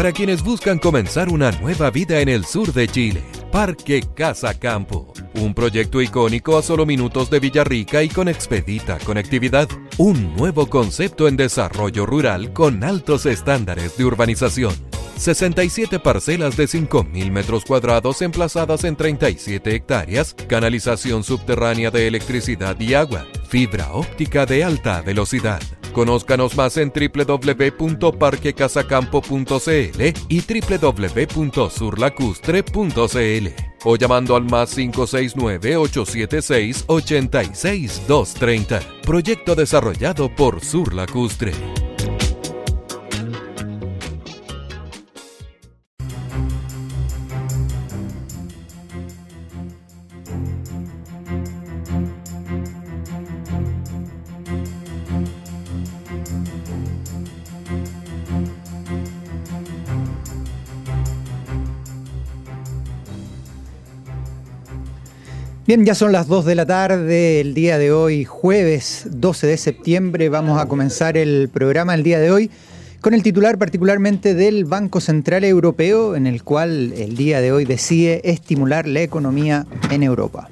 Para quienes buscan comenzar una nueva vida en el sur de Chile, Parque Casa Campo. Un proyecto icónico a solo minutos de Villarrica y con expedita conectividad. Un nuevo concepto en desarrollo rural con altos estándares de urbanización. 67 parcelas de 5.000 metros cuadrados emplazadas en 37 hectáreas, canalización subterránea de electricidad y agua, fibra óptica de alta velocidad Conózcanos más en www.parquecasacampo.cl y www.surlacustre.cl o llamando al más 569-876-86230. Proyecto desarrollado por Surlacustre. Bien, ya son las 2 de la tarde, el día de hoy, jueves 12 de septiembre, vamos a comenzar el programa el día de hoy con el titular particularmente del Banco Central Europeo, en el cual el día de hoy decide estimular la economía en Europa.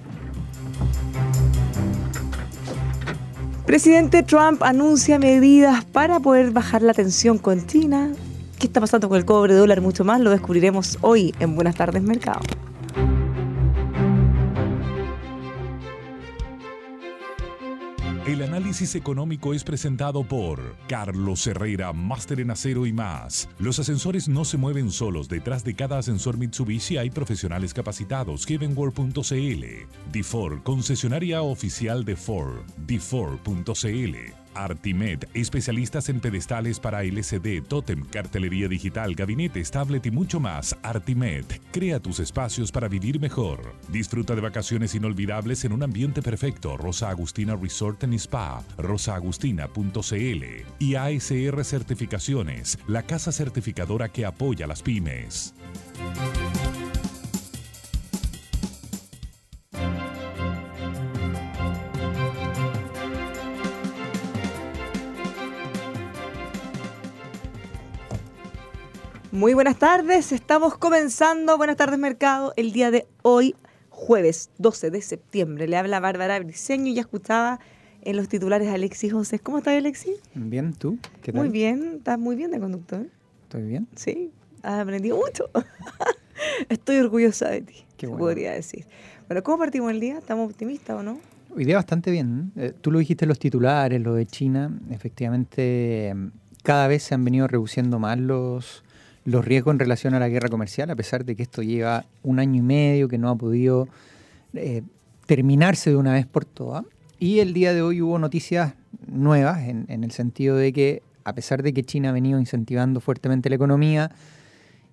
Presidente Trump anuncia medidas para poder bajar la tensión con China. ¿Qué está pasando con el cobre dólar? Mucho más lo descubriremos hoy en Buenas tardes Mercado. El análisis económico es presentado por Carlos Herrera, máster en acero y más. Los ascensores no se mueven solos. Detrás de cada ascensor Mitsubishi hay profesionales capacitados. Heavenworld.cl. D4, concesionaria oficial de Ford. D4.cl. Artimed, especialistas en pedestales para LCD, Totem, cartelería digital, gabinetes, tablet y mucho más. Artimed, crea tus espacios para vivir mejor. Disfruta de vacaciones inolvidables en un ambiente perfecto. Rosa Agustina Resort and Spa, rosaagustina.cl y ASR Certificaciones, la casa certificadora que apoya a las pymes. Muy buenas tardes, estamos comenzando Buenas tardes Mercado el día de hoy, jueves 12 de septiembre. Le habla Bárbara Briceño y ya escuchaba en los titulares a Alexis José. ¿Cómo estás, Alexis? Bien, ¿tú? ¿Qué tal? Muy bien, estás muy bien de conductor. ¿Estoy bien? Sí, has aprendido mucho. Estoy orgullosa de ti, Qué bueno. podría decir. Bueno, ¿cómo partimos el día? ¿Estamos optimistas o no? Hoy día bastante bien. ¿eh? tú lo dijiste en los titulares, lo de China. Efectivamente, cada vez se han venido reduciendo más los, los riesgos en relación a la guerra comercial, a pesar de que esto lleva un año y medio que no ha podido eh, terminarse de una vez por todas. Y el día de hoy hubo noticias nuevas en, en el sentido de que, a pesar de que China ha venido incentivando fuertemente la economía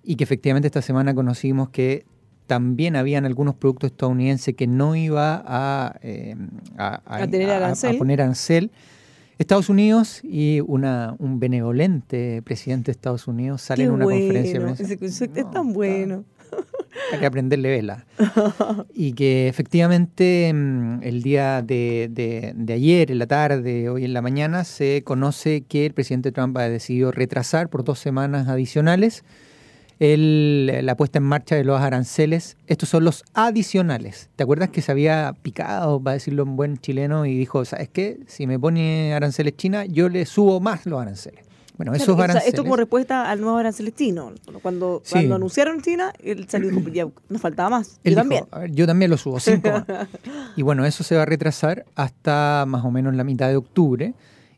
y que efectivamente esta semana conocimos que también habían algunos productos estadounidenses que no iba a, eh, a, A tener arancel. a poner arancel. Estados Unidos y una, un benevolente presidente de Estados Unidos sale Qué en una bueno, conferencia de prensa. ese concepto es No, tan bueno. Hay que aprenderle vela. y que efectivamente mm, el día de, de- de ayer, en la tarde, hoy en la mañana, se conoce que el presidente Trump ha decidido retrasar por dos semanas adicionales el- la puesta en marcha de los aranceles. Estos son los adicionales. ¿Te acuerdas que se había picado, va a decirlo en buen chileno, y dijo, ¿sabes qué? Si me pone aranceles China, yo le subo más los aranceles. Bueno, Claro, esos aranceles... esto como respuesta al nuevo arancel chino. Cuando, Sí. cuando anunciaron China, él salió dijo, ya nos faltaba más. Él Yo dijo, también. "A ver, yo también lo subo, cinco más. Y bueno, eso se va a retrasar hasta más o menos la mitad de octubre.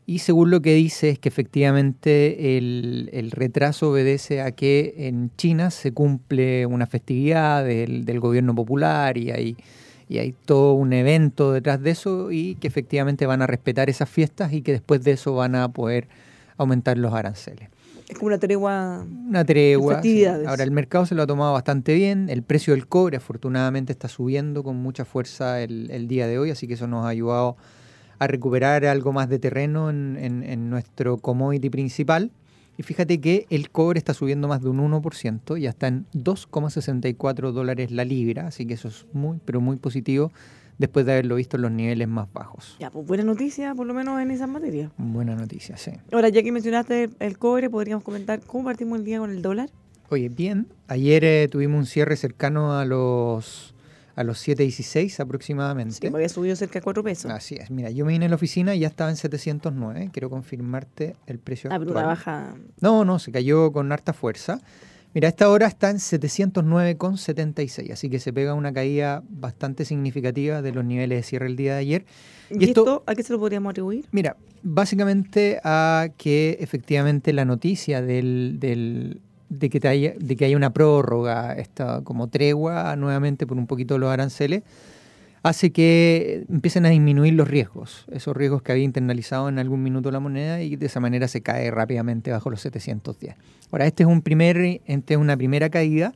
Y según lo que dice es que efectivamente el, el retraso obedece a que en China se cumple una festividad del, del gobierno popular y hay, y hay todo un evento detrás de eso y que efectivamente van a respetar esas fiestas y que después de eso van a poder aumentar los aranceles. Es como una tregua. Una tregua. sí. Ahora, el mercado se lo ha tomado bastante bien. El precio del cobre, afortunadamente, está subiendo con mucha fuerza el, el día de hoy, así que eso nos ha ayudado a recuperar algo más de terreno en, en- en nuestro commodity principal. Y fíjate que el cobre está subiendo más de un 1%, ya está en 2,64 dólares la libra, así que eso es muy, pero muy positivo después de haberlo visto en los niveles más bajos. Ya, pues buena noticia, por lo menos en esas materias. Buena noticia, sí. Ahora, ya que mencionaste el, el cobre, podríamos comentar cómo partimos el día con el dólar. Oye, bien, ayer eh, tuvimos un cierre cercano a los a los 7.16 aproximadamente. Sí, me había subido cerca de 4 pesos. Así es, mira, yo me vine a la oficina y ya estaba en 709, quiero confirmarte el precio Ah, pero una baja. No, no, se cayó con harta fuerza. Mira, a esta hora está en 709,76, así que se pega una caída bastante significativa de los niveles de cierre el día de ayer. ¿Y, esto, a qué se lo podríamos atribuir? Mira, básicamente a que efectivamente la noticia del, del- de, que te haya, de que haya una prórroga, esta como tregua nuevamente por un poquito los aranceles, hace que empiecen a disminuir los riesgos, esos riesgos que había internalizado en algún minuto la moneda y de esa manera se cae rápidamente bajo los 710. Ahora, este es un primer, este es una primera caída.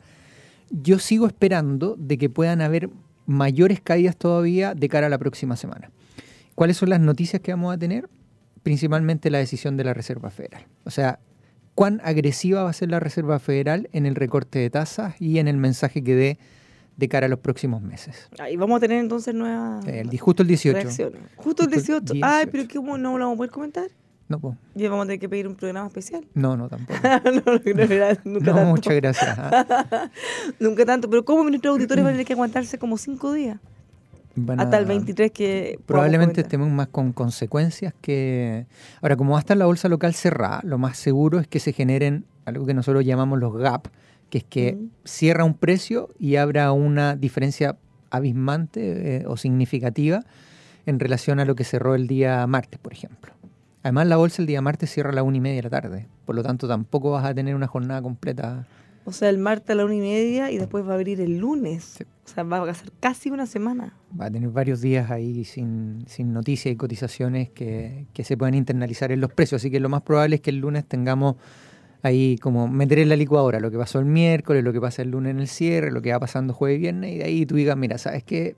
Yo sigo esperando de que puedan haber mayores caídas todavía de cara a la próxima semana. ¿Cuáles son las noticias que vamos a tener? Principalmente la decisión de la Reserva Federal. O sea, cuán agresiva va a ser la Reserva Federal en el recorte de tasas y en el mensaje que dé de cara a los próximos meses. Ahí vamos a tener entonces nuevas di- justo el 18. reacciones. Justo el Justo el 18. Ay, 18. pero ¿cómo no lo vamos a poder comentar? No, po. Ya vamos a tener que pedir un programa especial. no, no, tampoco. no, no, nunca No, tanto. muchas gracias. ah. Nunca tanto. Pero ¿cómo nuestros auditores van a tener que aguantarse como cinco días? Van Hasta el a- 23 que. Probablemente estemos más con consecuencias que... Ahora, como va a estar la bolsa local cerrada, lo más seguro es que se generen algo que nosotros llamamos los gap, que es que cierra un precio y abra una diferencia abismante eh, o significativa en relación a lo que cerró el día martes, por ejemplo. Además, la bolsa el día martes cierra a la una y media de la tarde, por lo tanto tampoco vas a tener una jornada completa. O sea, el martes a la una y media y después va a abrir el lunes. Sí. O sea, va a ser casi una semana. Va a tener varios días ahí sin, sin noticias y cotizaciones que, que se puedan internalizar en los precios. Así que lo más probable es que el lunes tengamos ahí como meter en la licuadora lo que pasó el miércoles, lo que pasa el lunes en el cierre, lo que va pasando jueves y viernes, y de ahí tú digas, mira, ¿sabes qué?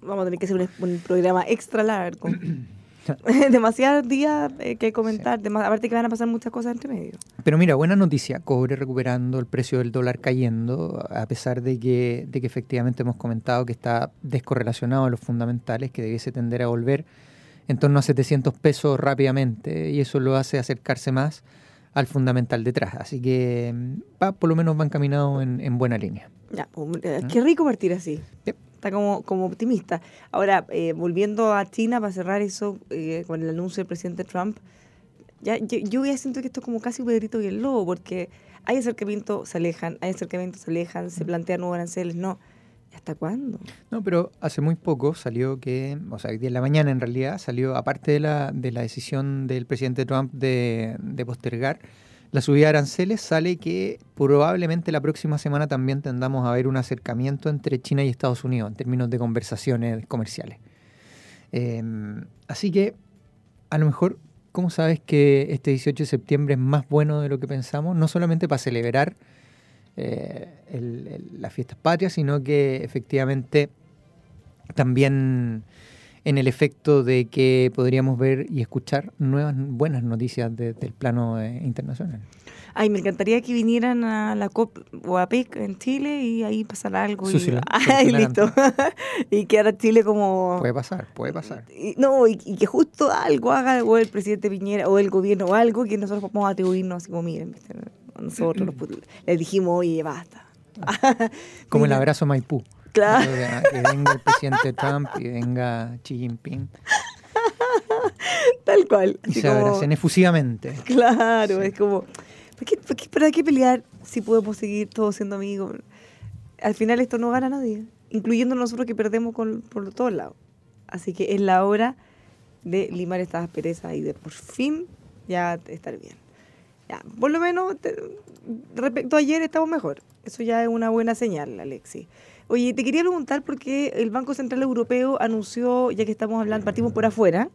Vamos a tener que hacer un, un programa extra largo. Demasiados días eh, que comentar. dema- aparte que van a pasar muchas cosas entre medio. Pero mira, buena noticia, cobre recuperando, el precio del dólar cayendo, a pesar de que, de que efectivamente hemos comentado que está descorrelacionado a los fundamentales, que debiese tender a volver en torno a 700 pesos rápidamente, y eso lo hace acercarse más al fundamental detrás. Así que mm, va, por lo menos va encaminado en, en buena línea. Ya, pues, eh, qué rico partir así. Yep. Está como, como optimista. Ahora, eh, volviendo a China para cerrar eso eh, con el anuncio del presidente Trump, ya, yo, yo ya siento que esto es como casi Pedrito y el Lobo, porque hay acercamientos, se alejan, hay acercamientos, se alejan, se plantean nuevos aranceles, no. ¿Hasta cuándo? No, pero hace muy poco salió que, o sea, en la mañana en realidad, salió, aparte de la, de la decisión del presidente Trump de, de postergar la subida de aranceles, sale que probablemente la próxima semana también tendamos a ver un acercamiento entre China y Estados Unidos en términos de conversaciones comerciales. Eh, así que, a lo mejor, ¿cómo sabes que este 18 de septiembre es más bueno de lo que pensamos? No solamente para celebrar eh, las fiestas patrias, sino que efectivamente también en el efecto de que podríamos ver y escuchar nuevas buenas noticias de- del plano eh, internacional. Ay, me encantaría que vinieran a la COP o a PEC en Chile y ahí pasara algo. Y, Sucila- Ay, solucionaran listo. y quedara Chile como... Puede pasar, puede pasar. Y- no, y, y que justo algo haga o el presidente Piñera o el gobierno o algo que nosotros podamos atribuirnos así como, miren, nosotros los put- les dijimos, oye, basta. Como el abrazo Maipú. Claro. Que, venga el presidente Trump y venga Xi Jinping Tal cual. y se como- abracen efusivamente. Claro, es como, ¿por qué, por qué- ¿para qué pelear si podemos seguir todos siendo amigos? Al final esto no gana nadie, incluyendo nosotros que perdemos con, por todos lados. Así que es la hora de limar estas asperezas y de por fin ya estar bien. Ya, por lo menos te- respecto a ayer estamos mejor. Eso ya es una buena señal, Alexi. Oye, te quería preguntar por qué el Banco Central Europeo anunció, ya que estamos hablando, partimos por afuera,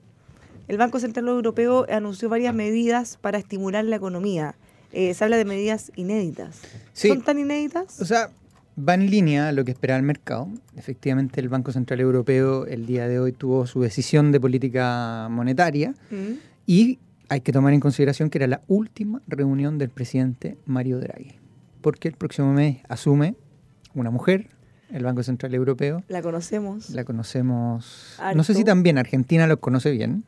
el Banco Central Europeo anunció varias medidas para estimular la economía, eh, se habla de medidas inéditas. Sí. ¿Son tan inéditas? O sea, va en línea a lo que esperaba el mercado. Efectivamente, el Banco Central Europeo el día de hoy tuvo su decisión de política monetaria Mm. y hay que tomar en consideración que era la última reunión del presidente Mario Draghi, porque el próximo mes asume una mujer, el Banco Central Europeo. La conocemos. La conocemos. Harto. No sé si también Argentina los conoce bien.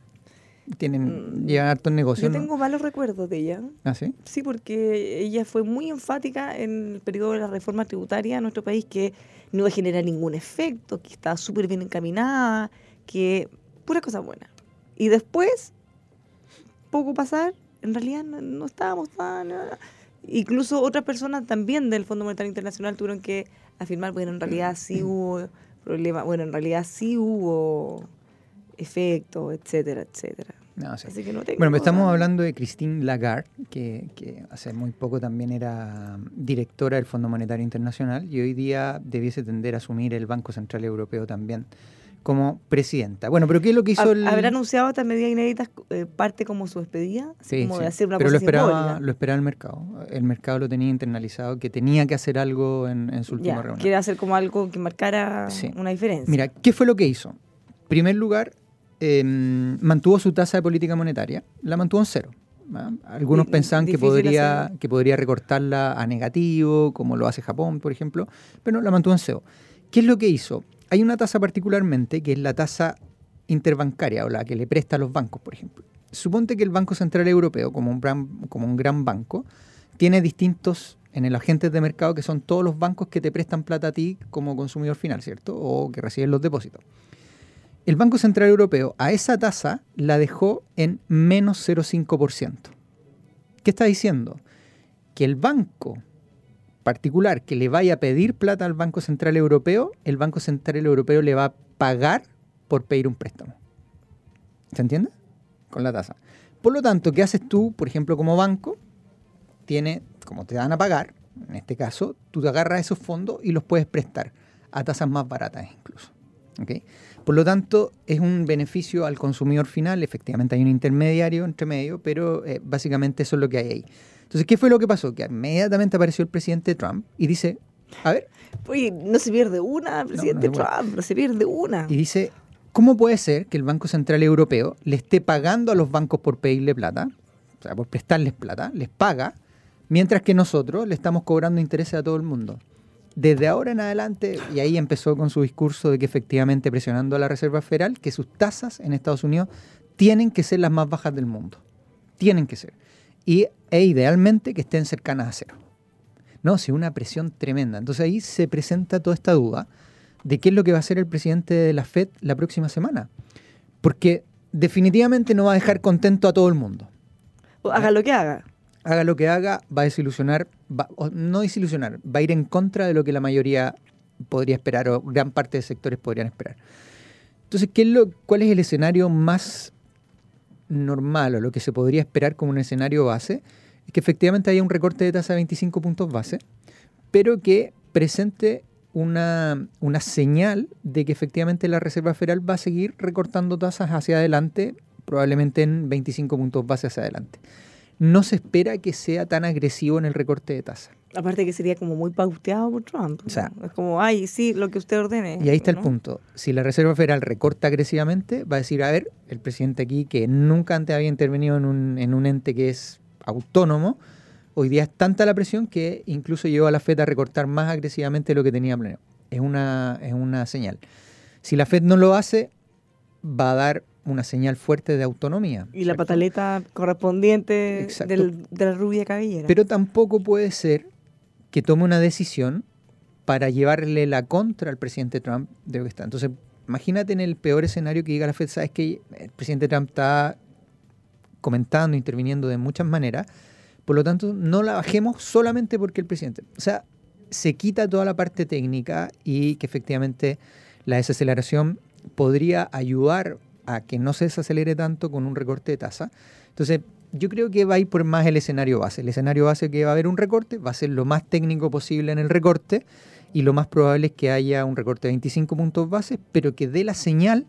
Tienen, Mm, llevan hartos Yo negocios. ¿no? tengo malos recuerdos de ella. ¿Ah, sí? Sí, porque ella fue muy enfática en el periodo de la reforma tributaria en nuestro país que no iba a generar ningún efecto, que estaba súper bien encaminada, que pura cosa buena. Y después, poco pasar, en realidad no, no estábamos tan... Incluso otras personas también del Fondo Monetario Internacional tuvieron que afirmar, bueno, en realidad sí hubo problemas, bueno, en realidad sí hubo efectos, etcétera, etcétera. No, sí. Así que no tengo... Bueno, estamos hablando de Christine Lagarde, que, que hace muy poco también era directora del Fondo Monetario Internacional y hoy día debiese tender a asumir el Banco Central Europeo también como presidenta. Bueno, pero ¿qué es lo que hizo el...? ¿Habrá anunciado estas medidas inéditas eh, parte como su despedida? Sí, como sí. de hacer una pero lo esperaba, lo esperaba el mercado. El mercado lo tenía internalizado, que tenía que hacer algo en, en su última Ya, reunión. quiere hacer como algo que marcara Sí. una diferencia. Mira, ¿qué fue lo que hizo? En primer lugar, eh, mantuvo su tasa de política monetaria, la mantuvo en cero. ¿ah? Algunos pensaban que podría, que podría recortarla a negativo, como lo hace Japón, por ejemplo, pero no, la mantuvo en cero. ¿Qué es lo que hizo? Hay una tasa particularmente que es la tasa interbancaria o la que le presta a los bancos, por ejemplo. Suponte que el Banco Central Europeo, como un gran, banco, tiene distintos en el agentes de mercado que son todos los bancos que te prestan plata a ti como consumidor final, ¿cierto? O que reciben los depósitos. El Banco Central Europeo a esa tasa la dejó en menos 0,5%. ¿Qué está diciendo? Que el banco particular que le vaya a pedir plata al Banco Central Europeo, el Banco Central Europeo le va a pagar por pedir un préstamo. ¿Se entiende? Con la tasa. Por lo tanto, ¿qué haces tú, por ejemplo, como banco? Tiene, como te van a pagar, en este caso, tú te agarras esos fondos y los puedes prestar a tasas más baratas incluso. ¿ok? Por lo tanto, es un beneficio al consumidor final. Efectivamente, hay un intermediario entre medio, pero eh, básicamente eso es lo que hay ahí. Entonces, ¿qué fue lo que pasó? Que inmediatamente apareció el presidente Trump y dice, a ver, Oye, no se pierde una, presidente no. Trump, no se pierde una. y dice, ¿cómo puede ser que el Banco Central Europeo le esté pagando a los bancos por pedirle plata, o sea, por prestarles plata, les paga, mientras que nosotros le estamos cobrando intereses a todo el mundo? Desde ahora en adelante, y ahí empezó con su discurso de que efectivamente presionando a la Reserva Federal, que sus tasas en Estados Unidos tienen que ser las más bajas del mundo. Tienen que ser. Y, e idealmente que estén cercanas a cero. No, sí, una presión tremenda. Entonces ahí se presenta toda esta duda de qué es lo que va a hacer el presidente de la Fed la próxima semana. Porque definitivamente no va a dejar contento a todo el mundo. O Haga lo que haga. Haga lo que haga, va a desilusionar, va- o no desilusionar, va a ir en contra de lo que la mayoría podría esperar o gran parte de sectores podrían esperar. Entonces, ¿qué es lo, ¿cuál es el escenario más normal o lo que se podría esperar como un escenario base? Es que efectivamente haya un recorte de tasa de 25 puntos base, pero que presente una, una señal de que efectivamente la Reserva Federal va a seguir recortando tasas hacia adelante, probablemente en 25 puntos base hacia adelante. No se espera que sea tan agresivo en el recorte de tasas. Aparte que sería como muy pauteado por Trump. O sea- ¿no? es como, ay, sí, lo que usted ordene. Y ahí está el punto. Si la Reserva Federal recorta agresivamente, va a decir, a ver, el presidente aquí, que nunca antes había intervenido en un, en un ente que es autónomo, hoy día es tanta la presión que incluso llevó a la Fed a recortar más agresivamente de lo que tenía planeado. Es una, es una señal. Si la Fed no lo hace, va a dar una señal fuerte de autonomía. Y la pataleta correspondiente del- de la rubia cabellera. Pero tampoco puede ser que tome una decisión para llevarle la contra al presidente Trump de lo que está. Entonces, imagínate en el peor escenario que diga la Fed, sabes que el presidente Trump está comentando, interviniendo de muchas maneras, por lo tanto, no la bajemos solamente porque el presidente. O sea, se quita toda la parte técnica y que efectivamente la desaceleración podría ayudar a que no se desacelere tanto con un recorte de tasa. Entonces, yo creo que va a ir por más el escenario base. El escenario base que va a haber un recorte va a ser lo más técnico posible en el recorte y lo más probable es que haya un recorte de 25 puntos bases, pero que dé la señal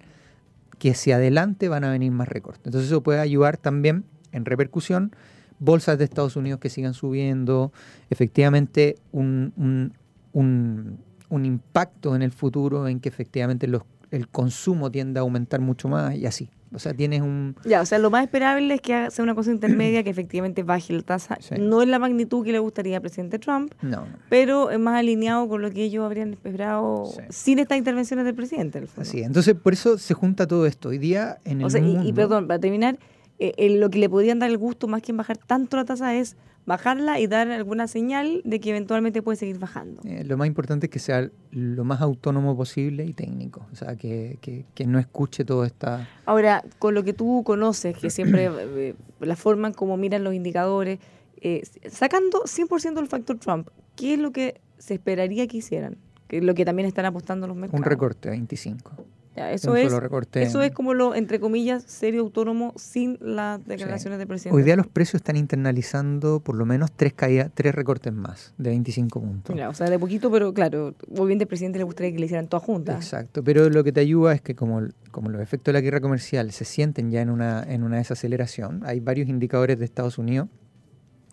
que hacia adelante van a venir más recortes. Entonces eso puede ayudar también en repercusión bolsas de Estados Unidos que sigan subiendo, efectivamente un, un, un, un impacto en el futuro en que efectivamente los, el consumo tiende a aumentar mucho más y así. O sea, tienes un... Ya, o sea, lo más esperable es que sea una cosa intermedia que efectivamente baje la tasa. Sí. No en la magnitud que le gustaría al presidente Trump, No, pero es más alineado con lo que ellos habrían esperado Sí. sin estas intervenciones del presidente. en. Así es. Entonces, por eso se junta todo esto. Hoy día en el O sea, y- mundo... y, perdón, para terminar, eh, eh, lo que le podrían dar el gusto más que en bajar tanto la tasa es bajarla y dar alguna señal de que eventualmente puede seguir bajando. Eh, lo más importante es que sea lo más autónomo posible y técnico. O sea, que, que, que no escuche toda esta... Ahora, con lo que tú conoces, que siempre eh, la forma en cómo miran los indicadores, eh, sacando 100% el factor Trump, ¿qué es lo que se esperaría que hicieran? Que es lo que también están apostando los mercados. Un recorte, 25. Ya, eso es, eso es como lo, entre comillas, serio autónomo sin las declaraciones del presidente. Hoy día los precios están internalizando por lo menos tres, caídas, tres recortes más de 25 puntos. Mira, o sea, de poquito, pero claro, obviamente al presidente le gustaría que le hicieran todas juntas. Exacto, pero lo que te ayuda es que como, como los efectos de la guerra comercial se sienten ya en una, en una desaceleración, hay varios indicadores de Estados Unidos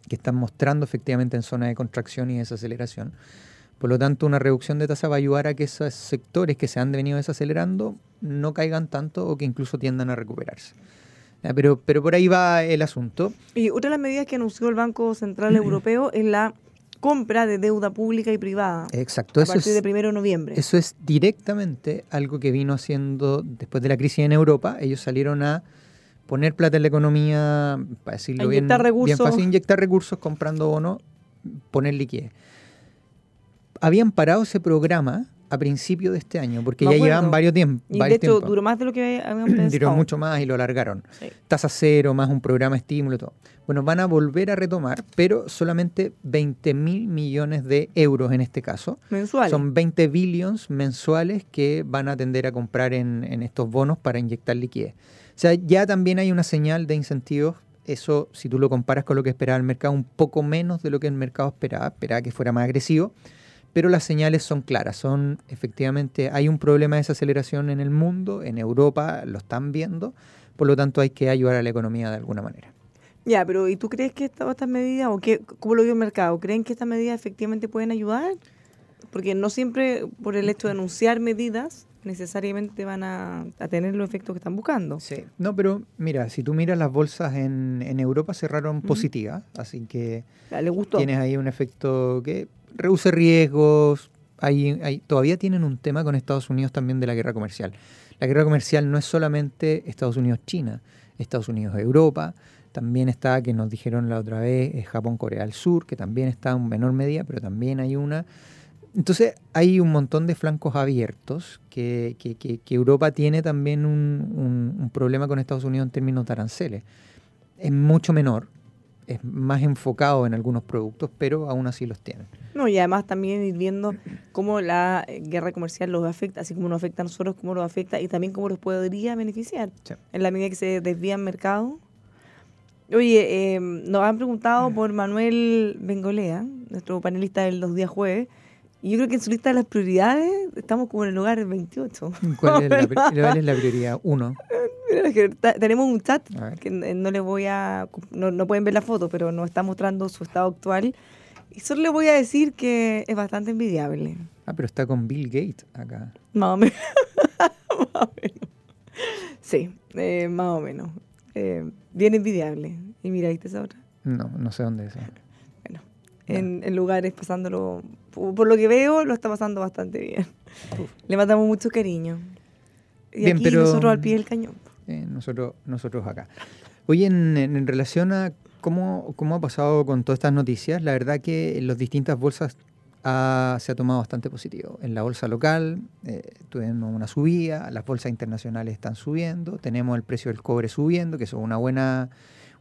que están mostrando efectivamente en zona de contracción y desaceleración. Por lo tanto, una reducción de tasa va a ayudar a que esos sectores que se han venido desacelerando no caigan tanto o que incluso tiendan a recuperarse. Pero, pero por ahí va el asunto. Y otra de las medidas que anunció el Banco Central Europeo es la compra de deuda pública y privada Exacto, a eso partir es, de primero de noviembre. Eso es directamente algo que vino haciendo después de la crisis en Europa. Ellos salieron a poner plata en la economía, para decirlo bien, inyectar bien recursos. fácil, inyectar recursos comprando bonos, poner liquidez. Habían parado ese programa a principio de este año, porque Me ya acuerdo. llevan varios tiempos. y de hecho duró más de lo que habían pensado. Duró mucho más y lo alargaron. Sí. Tasa cero, más un programa estímulo todo. Bueno, van a volver a retomar, pero solamente 20 mil millones de euros en este caso. Mensuales. Son 20 billions mensuales que van a tender a comprar en, en estos bonos para inyectar liquidez. O sea, ya también hay una señal de incentivos. Eso, si tú lo comparas con lo que esperaba el mercado, un poco menos de lo que el mercado esperaba. Esperaba que fuera más agresivo. Pero las señales son claras. Son efectivamente, hay un problema de desaceleración en el mundo, en Europa lo están viendo. Por lo tanto, hay que ayudar a la economía de alguna manera. Ya, pero ¿y tú crees que esta- estas medidas, o qué, cómo lo vio el mercado? ¿Creen que estas medidas efectivamente pueden ayudar? Porque no siempre por el hecho de anunciar medidas necesariamente van a, a tener los efectos que están buscando. Sí. No, pero mira, si tú miras las bolsas en, en Europa cerraron positivas, así que Ya, ¿Le gustó? tienes ahí un efecto que reduce riesgos. Todavía tienen un tema con Estados Unidos también de la guerra comercial. La guerra comercial no es solamente Estados Unidos-China, Estados Unidos-Europa, también está, que nos dijeron la otra vez, eh, Japón-Corea del Sur, que también está en menor medida, pero también hay una. Entonces hay un montón de flancos abiertos que, que- que- Europa tiene también un, un- un problema con Estados Unidos en términos de aranceles. Es mucho menor, es más enfocado en algunos productos, pero aún así los tienen. No, y además también ir viendo cómo la eh, guerra comercial los afecta, así como nos afecta a nosotros, cómo los afecta y también cómo los podría beneficiar Sí. en la medida que se desvía el mercado. Oye, eh, nos han preguntado por Manuel Bengolea, nuestro panelista de los días jueves, y yo creo que en su lista de las prioridades estamos como en el lugar 28. ¿Cuál es la, cuál es la prioridad? Uno. Tenemos un chat que no les voy a no, no pueden ver la foto pero nos está mostrando su estado actual y solo le voy a decir que es bastante envidiable Ah, pero está con Bill Gates acá. más o menos más o menos sí eh, más o menos Eh, bien envidiable y mira viste esa otra No, no sé dónde es. bueno en, en lugares pasándolo por, lo que veo lo está pasando bastante bien. Le mandamos mucho cariño. Y Bien, aquí pero- nosotros al pie del cañón. Eh, nosotros, nosotros acá. Oye, en, en- en relación a cómo, cómo ha pasado con todas estas noticias, la verdad que en las distintas bolsas ha- se ha tomado bastante positivo. En la bolsa local eh, tuvimos una subida, las bolsas internacionales están subiendo, tenemos el precio del cobre subiendo, que eso es una buena,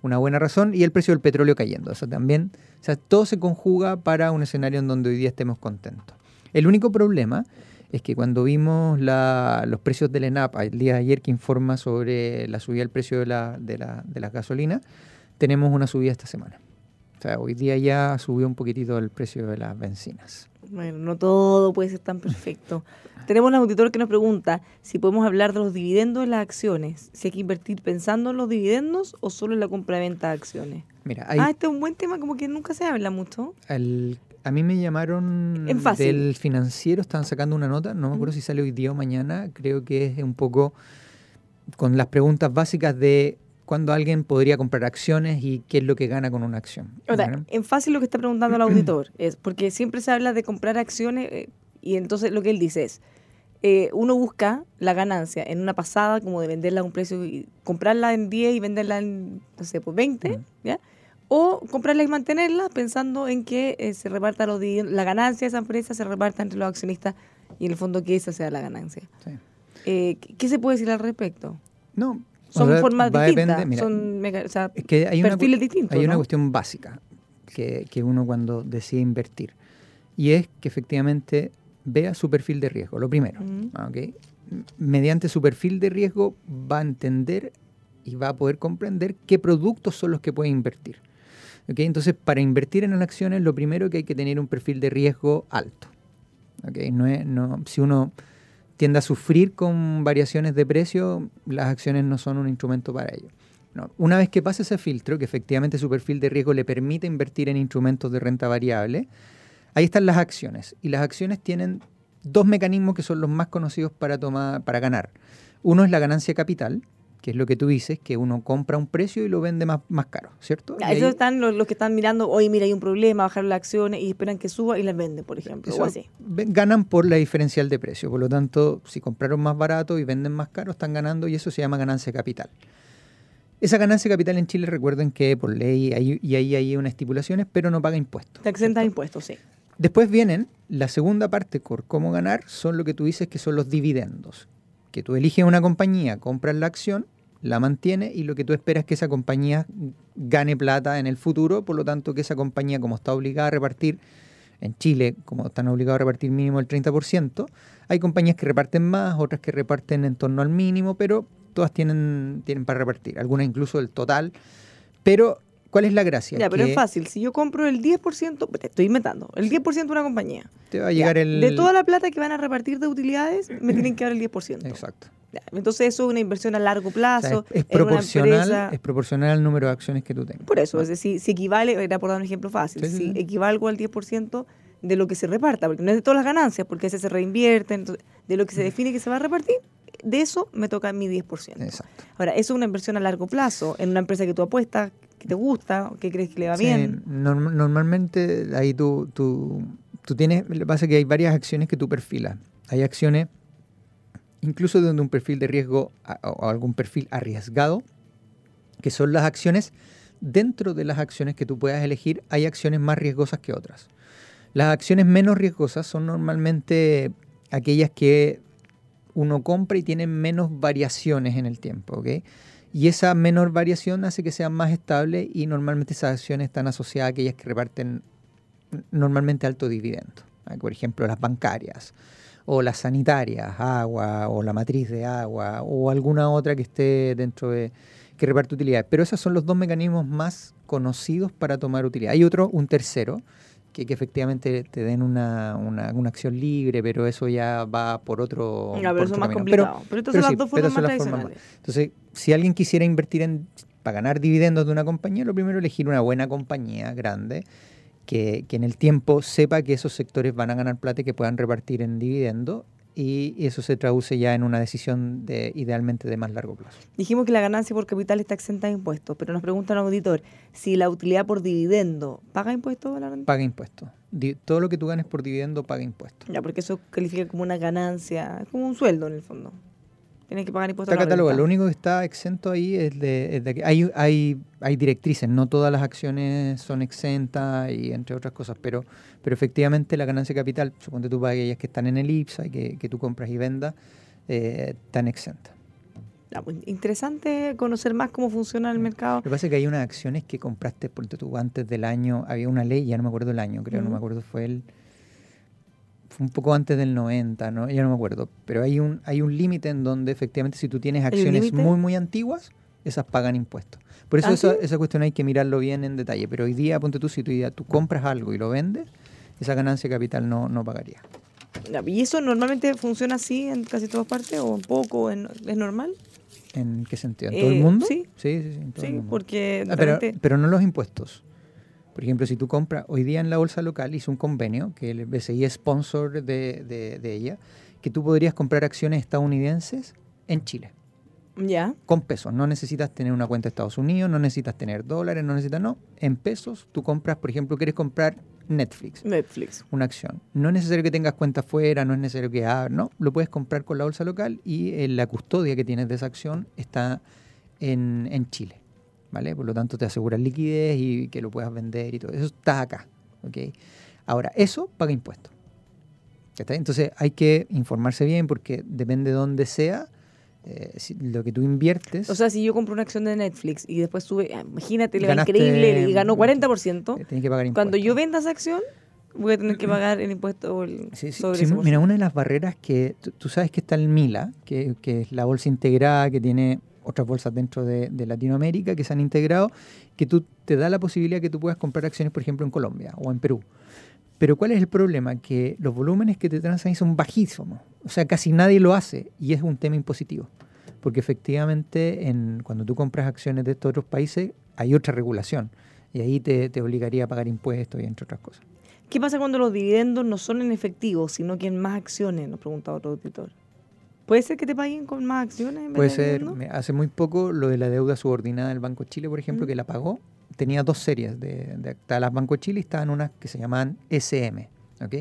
una buena razón, y el precio del petróleo cayendo. Eso también, o sea, todo se conjuga para un escenario en donde hoy día estemos contentos. El único problema es que cuando vimos la- los precios del ENAP el día de ayer que informa sobre la subida del precio de la, de la, de las gasolinas, tenemos una subida esta semana. O sea, hoy día ya subió un poquitito el precio de las bencinas. Bueno, no todo puede ser tan perfecto. Tenemos un auditor que nos pregunta si podemos hablar de los dividendos de las acciones, si hay que invertir pensando en los dividendos o solo en la compra-venta de acciones. Mira, hay, Ah, este es un buen tema, como que nunca se habla mucho. al- a mí me llamaron En del financiero, estaban sacando una nota, no me acuerdo Mm. si sale hoy día o mañana, creo que es un poco con las preguntas básicas de cuándo alguien podría comprar acciones y qué es lo que gana con una acción. O sea, en fácil lo que está preguntando el auditor es porque siempre se habla de comprar acciones eh, y entonces lo que él dice es eh, uno busca la ganancia en una pasada como de venderla a un precio y comprarla en 10 y venderla en no sé pues 20 Mm. ¿ya? o comprarla y mantenerla pensando en que eh, se reparta los la ganancia de esa empresa se reparta entre los accionistas y en el fondo que esa sea la ganancia Sí. Eh, ¿qué, qué se puede decir al respecto? No, o son sea, formas distintas mira, son o sea, Es que hay una, perfiles cu- distintos hay una cuestión básica que, que uno cuando decide invertir. Y es que efectivamente vea su perfil de riesgo, lo primero. Ujú. ¿ok? M- Mediante su perfil de riesgo va a entender y va a poder comprender qué productos son los que puede invertir. ¿ok? Entonces, para invertir en acciones, lo primero que hay que tener un perfil de riesgo alto. ¿ok? No es, no, si uno tiende a sufrir con variaciones de precio, las acciones no son un instrumento para ello. Una vez que pase ese filtro, que efectivamente su perfil de riesgo le permite invertir en instrumentos de renta variable, ahí están las acciones. Y las acciones tienen dos mecanismos que son los más conocidos para, tomar, para ganar. Uno es la ganancia capital, que es lo que tú dices, que uno compra un precio y lo vende más, más caro, ¿cierto? Ya, Esos ahí- están los, los que están mirando, oye, mira, hay un problema, bajar las acciones y esperan que suba y las venden, por ejemplo, Eso o así. ganan por la diferencial de precio. Por lo tanto, si compraron más barato y venden más caro, están ganando y eso se llama ganancia de capital. Esa ganancia de capital en Chile, recuerden que por ley hay, y ahí hay unas estipulaciones, pero no paga impuestos. Te exentan ¿cierto? impuestos, sí. Después vienen la segunda parte por cómo ganar, son lo que tú dices que son los dividendos. Que tú eliges una compañía, compras la acción, la mantienes y lo que tú esperas es que esa compañía gane plata en el futuro, por lo tanto que esa compañía como está obligada a repartir, en Chile como están obligados a repartir mínimo el 30%, hay compañías que reparten más, otras que reparten en torno al mínimo, pero todas tienen, tienen para repartir, algunas incluso el total. Pero, ¿cuál es la gracia? Ya, pero Que es fácil. Si yo compro el 10%, te estoy inventando, el 10% de una compañía. Te va a ya, llegar el... De toda la plata que van a repartir de utilidades, me tienen que dar el 10%. Exacto. Ya, Entonces eso es una inversión a largo O sea, plazo. es, proporcional, empresa. es proporcional al número de acciones que tú tengas. Por eso, es decir, si equivale, era por dar un ejemplo fácil, Sí, sí, si equivalgo al 10% de lo que se reparta, porque no es de todas las ganancias, porque ese se reinvierte, entonces, de lo que se define que se va a repartir, de eso me toca mi 10%. Exacto. Ahora, eso es una inversión a largo plazo, en una empresa que tú apuestas, que te gusta, que crees que le va Sí, bien. norm- normalmente ahí tú, tú, tú tienes, lo que pasa es que hay varias acciones que tú perfilas. Hay acciones, incluso donde un perfil de riesgo o algún perfil arriesgado, que son las acciones, dentro de las acciones que tú puedas elegir, hay acciones más riesgosas que otras. Las acciones menos riesgosas son normalmente aquellas que uno compra y tienen menos variaciones en el tiempo, ¿ok? Y esa menor variación hace que sean más estables y normalmente esas acciones están asociadas a aquellas que reparten normalmente alto dividendo. ¿ah? Por ejemplo, las bancarias o las sanitarias, agua o la matriz de agua o alguna otra que esté dentro de que reparte utilidades. Pero esos son los dos mecanismos más conocidos para tomar utilidad. Hay otro, un tercero, que, que efectivamente te den una, una, una acción libre, pero eso ya va por otro, por pero eso es más camino. Pero- complicado. Pero, estas son sí, las dos formas más las formas tradicionales. Entonces, si alguien quisiera invertir en para ganar dividendos de una compañía, lo primero es elegir una buena compañía grande que, que en el tiempo sepa que esos sectores van a ganar plata y que puedan repartir en dividendos y eso se traduce ya en una decisión de idealmente de más largo plazo. Dijimos que la ganancia por capital está exenta de impuestos, pero nos pregunta un auditor si la utilidad por dividendo paga impuestos a la renta. Paga impuestos. Todo lo que tú ganes por dividendo paga impuestos. Ya, porque eso califica como una ganancia, es como un sueldo en el fondo. Tienes que pagar impuestos Está catalogado. Lo único que está exento ahí es de, es de que hay, hay, hay directrices, no todas las acciones son exentas y entre otras cosas, pero, pero efectivamente la ganancia de capital, suponte tú para aquellas que están en el IPSA y que, que tú compras y vendas, eh, están exentas. Pues, interesante conocer más cómo funciona el mercado. Lo que pasa es que hay unas acciones que compraste, ponte tú, antes del año, había una ley, ya no me acuerdo el año, creo, no me acuerdo, fue el un poco antes del 90, ¿no? Ya no me acuerdo, pero hay un hay un límite en donde efectivamente si tú tienes acciones muy muy antiguas, esas pagan impuestos. Por eso ¿Ah, esa, sí? esa cuestión hay que mirarlo bien en detalle, pero hoy día, ponte tú, si tú, tú compras algo y lo vendes, esa ganancia de capital no, no pagaría. ¿Y eso normalmente funciona así en casi todas partes o un poco? en- ¿Es normal? ¿En qué sentido? ¿En todo el Eh, mundo? sí. sí, sí, sí, en mundo. porque Ah, pero, pero no los impuestos. Por ejemplo, si tú compras, hoy día en la bolsa local hizo un convenio, que el BCI es sponsor de, de- de ella, que tú podrías comprar acciones estadounidenses en Chile, ya. con pesos. No necesitas tener una cuenta de Estados Unidos, no necesitas tener dólares, no necesitas, no. En pesos tú compras, por ejemplo, quieres comprar Netflix, Netflix. una acción. No es necesario que tengas cuenta afuera, no es necesario que ah, no, lo puedes comprar con la bolsa local y eh, la custodia que tienes de esa acción está en, en Chile, ¿vale? Por lo tanto te aseguras liquidez y que lo puedas vender y todo. Eso está acá, ¿ok? Ahora, eso paga impuestos. Entonces hay que informarse bien porque depende de dónde sea, eh, si- lo que tú inviertes, O sea, si yo compro una acción de Netflix y después sube, imagínate, le va increíble y ganó 40%, eh, tienes que pagar impuestos. cuando yo venda esa acción, voy a tener que pagar el impuesto el- Sí, sí, sobre sí, mira, una de las barreras que tú, tú sabes que está el Mila, que, que es la bolsa integrada que tiene otras bolsas dentro de, de Latinoamérica que se han integrado, que tú te da la posibilidad que tú puedas comprar acciones, por ejemplo, en Colombia o en Perú. Pero ¿cuál es el problema? Que los volúmenes que te transan son bajísimos. O sea, casi nadie lo hace y es un tema impositivo. Porque efectivamente en, cuando tú compras acciones de estos otros países hay otra regulación y ahí te, te obligaría a pagar impuestos y entre otras cosas. ¿Qué pasa cuando los dividendos no son en efectivo, sino que en más acciones? Nos pregunta otro auditor. ¿Puede ser que te paguen con más acciones? en Puede de ser, hace muy poco lo de la deuda subordinada del Banco de Chile, por ejemplo, Mm. que la pagó, tenía dos series de, de las Banco de Chile y estaban unas que se llamaban SM. ¿ok?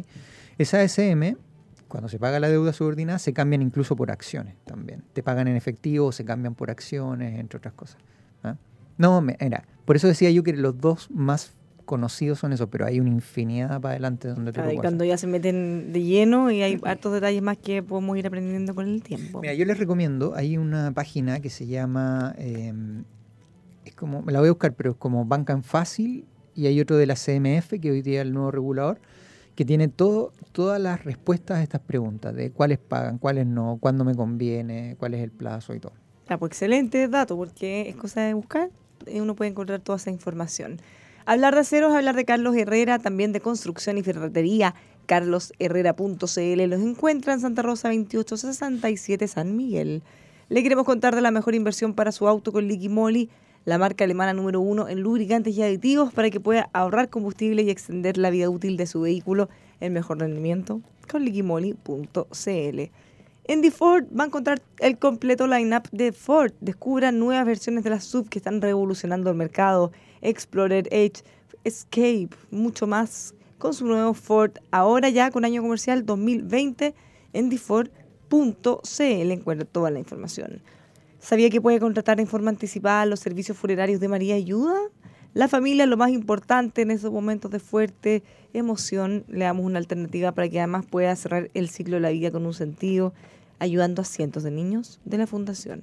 Esa SM, cuando se paga la deuda subordinada, se cambian incluso por acciones también. Te pagan en efectivo, se cambian por acciones, entre otras cosas. ¿ah? No, mira, por eso decía yo que los dos más conocidos son esos, pero hay una infinidad para adelante donde Ah, lo cuando ya se meten de lleno y hay hartos detalles más que podemos ir aprendiendo con el tiempo. Mira, yo les recomiendo, hay una página que se llama, eh, es como, me la voy a buscar, pero es como Banca en Fácil, y hay otro de la CMF, que hoy día es el nuevo regulador, que tiene todo, todas las respuestas a estas preguntas, de cuáles pagan, cuáles no, cuándo me conviene, cuál es el plazo y todo. Ah, pues excelente dato, porque es cosa de buscar y uno puede encontrar toda esa información. Hablar de aceros, hablar de Carlos Herrera, también de construcción y ferretería. carlosherrera.cl los encuentra en Santa Rosa 2867 San Miguel. Le queremos contar de la mejor inversión para su auto con Liqui Moly, la marca alemana número uno en lubricantes y aditivos para que pueda ahorrar combustible y extender la vida útil de su vehículo en mejor rendimiento con liquimoli.cl. En The Ford va a encontrar el completo lineup de Ford. Descubra nuevas versiones de la sub que están revolucionando el mercado. Explorer, Edge, Escape, mucho más con su nuevo Ford. Ahora ya con año comercial 2020 en theford.cl encuentra toda la información. ¿Sabía que puede contratar en forma anticipada los servicios funerarios de María Ayuda? La familia es lo más importante en esos momentos de fuerte emoción. Le damos una alternativa para que además pueda cerrar el ciclo de la vida con un sentido, ayudando a cientos de niños de la Fundación.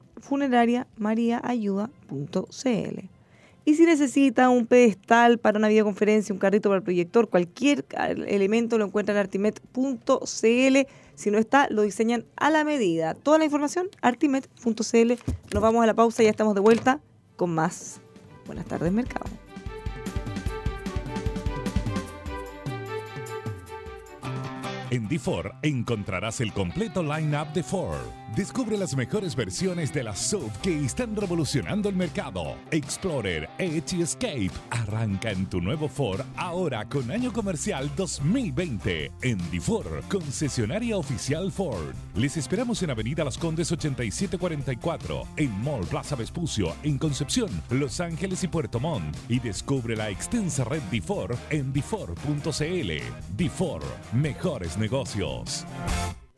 mariaayuda.cl. Y si necesita un pedestal para una videoconferencia, un carrito para el proyector, cualquier elemento lo encuentra en artimet.cl. Si no está, lo diseñan a la medida. Toda la información, artimet.cl. Nos vamos a la pausa y ya estamos de vuelta con más. Buenas tardes, mercado. En D4 encontrarás el completo line-up de Ford. Descubre las mejores versiones de la SUV que están revolucionando el mercado. Explorer, Edge y Escape. Arranca en tu nuevo Ford ahora con año comercial 2020 en D4, concesionaria oficial Ford. Les esperamos en Avenida Las Condes 8744, en Mall Plaza Vespucio, en Concepción, Los Ángeles y Puerto Montt. Y descubre la extensa red D4 en d4.cl. D4, mejores negocios.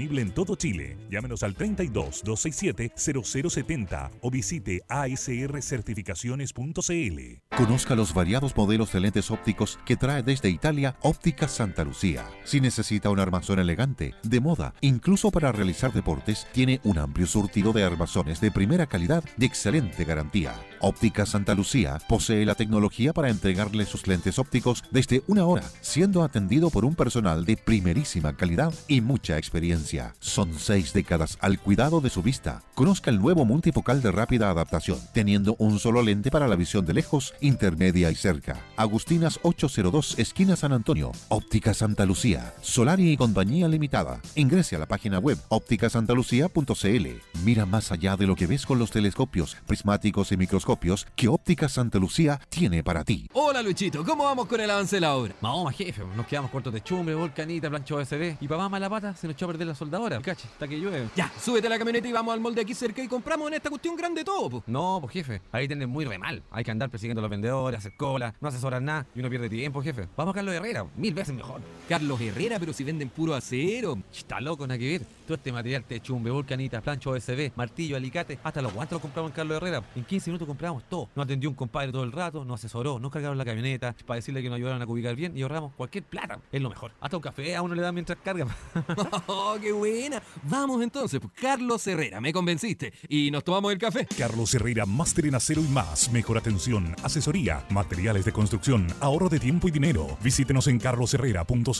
en todo Chile. Llámenos al 32 267 0070 o visite asrcertificaciones.cl. Conozca los variados modelos de lentes ópticos que trae desde Italia Óptica Santa Lucía. Si necesita un armazón elegante, de moda, incluso para realizar deportes, tiene un amplio surtido de armazones de primera calidad y excelente garantía. Óptica Santa Lucía posee la tecnología para entregarle sus lentes ópticos desde una hora, siendo atendido por un personal de primerísima calidad y mucha experiencia. Son seis décadas al cuidado de su vista. Conozca el nuevo multifocal de rápida adaptación, teniendo un solo lente para la visión de lejos, intermedia y cerca. Agustinas 802, esquina San Antonio. Óptica Santa Lucía. Solari y Compañía Limitada. Ingrese a la página web ópticasantalucía.cl. Mira más allá de lo que ves con los telescopios, prismáticos y microscopios que Óptica Santa Lucía tiene para ti. Hola Luchito, ¿cómo vamos con el avance de la obra? Vamos, jefe, nos quedamos cortos de chumbre, volcanita, plancha OSB. Y más mala pata, se nos echó a perder la soldadora. Cache, hasta que llueve. Ya, súbete a la camioneta y vamos al molde aquí cerca y compramos en esta cuestión grande todo. No, pues jefe, ahí tienen muy re mal. Hay que andar persiguiendo a los vendedores, hacer cola, no asesoran nada y uno pierde tiempo, jefe. Vamos a Carlos Herrera, mil veces mejor. Carlos Herrera, pero si venden puro acero. Está loco, nada que ver. Todo este material de chumbe, volcanita, plancha OSB, martillo, alicate, hasta los guantes los compramos en Carlos Herrera. En 15 minutos compramos todo. Nos atendió un compadre todo el rato, nos asesoró, nos cargaron la camioneta para decirle que nos ayudaron a cubicar bien y ahorramos cualquier plata. Es lo mejor. Hasta un café a uno le dan mientras carga. ¡Oh, qué buena! Vamos entonces, pues, Carlos Herrera, me convenciste. Y nos tomamos el café. Carlos Herrera, máster en acero y más. Mejor atención, asesoría, materiales de construcción, ahorro de tiempo y dinero. Visítenos en carlosherrera.cl.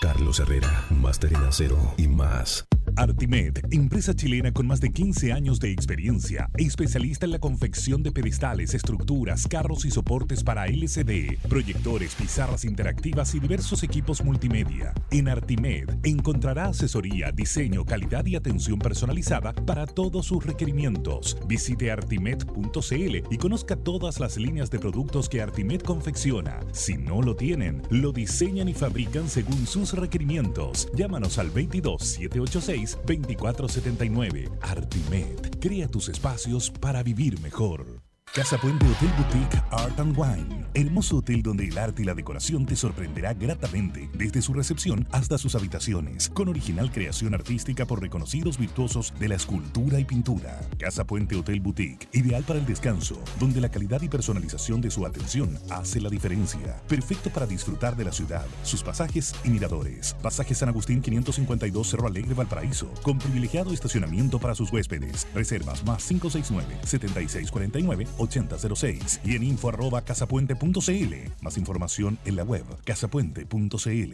Carlos Herrera, máster en acero y más. Artimed, empresa chilena con más de 15 años de experiencia, especialista en la confección de pedestales, estructuras, carros y soportes para LCD, proyectores, pizarras interactivas y diversos equipos multimedia. En Artimed encontrará asesoría, diseño, calidad y atención personalizada para todos sus requerimientos. Visite artimed.cl y conozca todas las líneas de productos que Artimed confecciona. Si no lo tienen, lo diseñan y fabrican según sus requerimientos. Llámanos al 22 786 2479. Artimed. Crea tus espacios para vivir mejor. Casa Puente Hotel Boutique Art and Wine. Hermoso hotel donde el arte y la decoración te sorprenderá gratamente, desde su recepción hasta sus habitaciones, con original creación artística por reconocidos virtuosos de la escultura y pintura. Casa Puente Hotel Boutique, ideal para el descanso, donde la calidad y personalización de su atención hace la diferencia. Perfecto para disfrutar de la ciudad, sus pasajes y miradores. Pasaje San Agustín 552 Cerro Alegre Valparaíso, con privilegiado estacionamiento para sus huéspedes. Reservas más 569 7649 8006 y en info arroba casapuente.cl. Más información en la web casapuente.cl.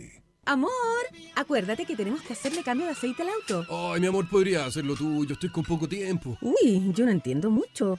Amor, acuérdate que tenemos que hacerle cambio de aceite al auto. Ay, mi amor, podría hacerlo tú. Yo estoy con poco tiempo. Uy, yo no entiendo mucho.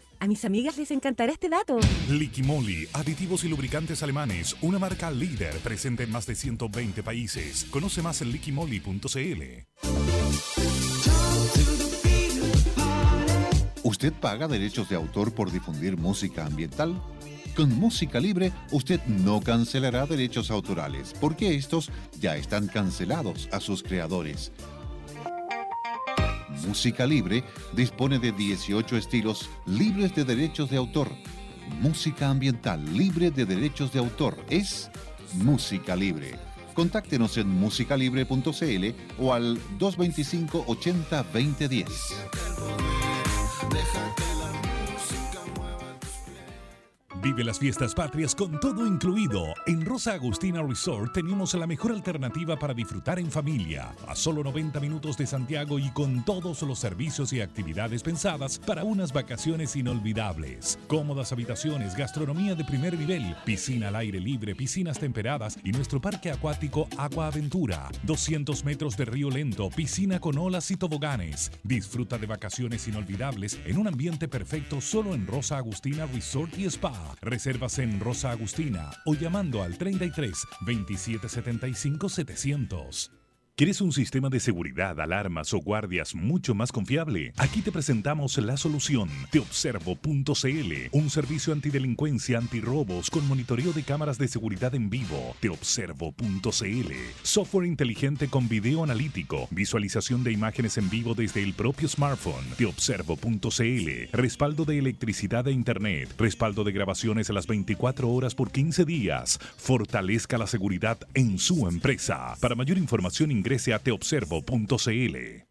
A mis amigas les encantará este dato. Liquimoli, aditivos y lubricantes alemanes, una marca líder presente en más de 120 países. Conoce más en liquimoli.cl. ¿Usted paga derechos de autor por difundir música ambiental? Con música libre, usted no cancelará derechos autorales, porque estos ya están cancelados a sus creadores. Música Libre dispone de 18 estilos libres de derechos de autor. música ambiental libre de derechos de autor. Es música libre. Contáctenos en musicalibre.cl o al 225 80 2010. Vive las fiestas patrias con todo incluido. En Rosa Agustina Resort tenemos la mejor alternativa para disfrutar en familia. A solo 90 minutos de Santiago y con todos los servicios y actividades pensadas para unas vacaciones inolvidables. Cómodas habitaciones, gastronomía de primer nivel, piscina al aire libre, piscinas temperadas y nuestro parque acuático Agua Aventura. 200 metros de río lento, piscina con olas y toboganes. Disfruta de vacaciones inolvidables en un ambiente perfecto solo en Rosa Agustina Resort y Spa. Reservas en Rosa Agustina o llamando al 33 2775 700. ¿Quieres un sistema de seguridad, alarmas o guardias mucho más confiable? Aquí te presentamos la solución. Teobservo.cl, un servicio antidelincuencia, antirrobos con monitoreo de cámaras de seguridad en vivo. Teobservo.cl, software inteligente con video analítico, visualización de imágenes en vivo desde el propio smartphone. Teobservo.cl, respaldo de electricidad e internet, respaldo de grabaciones a las 24 horas por 15 días. Fortalezca la seguridad en su empresa. Para mayor información ingrese.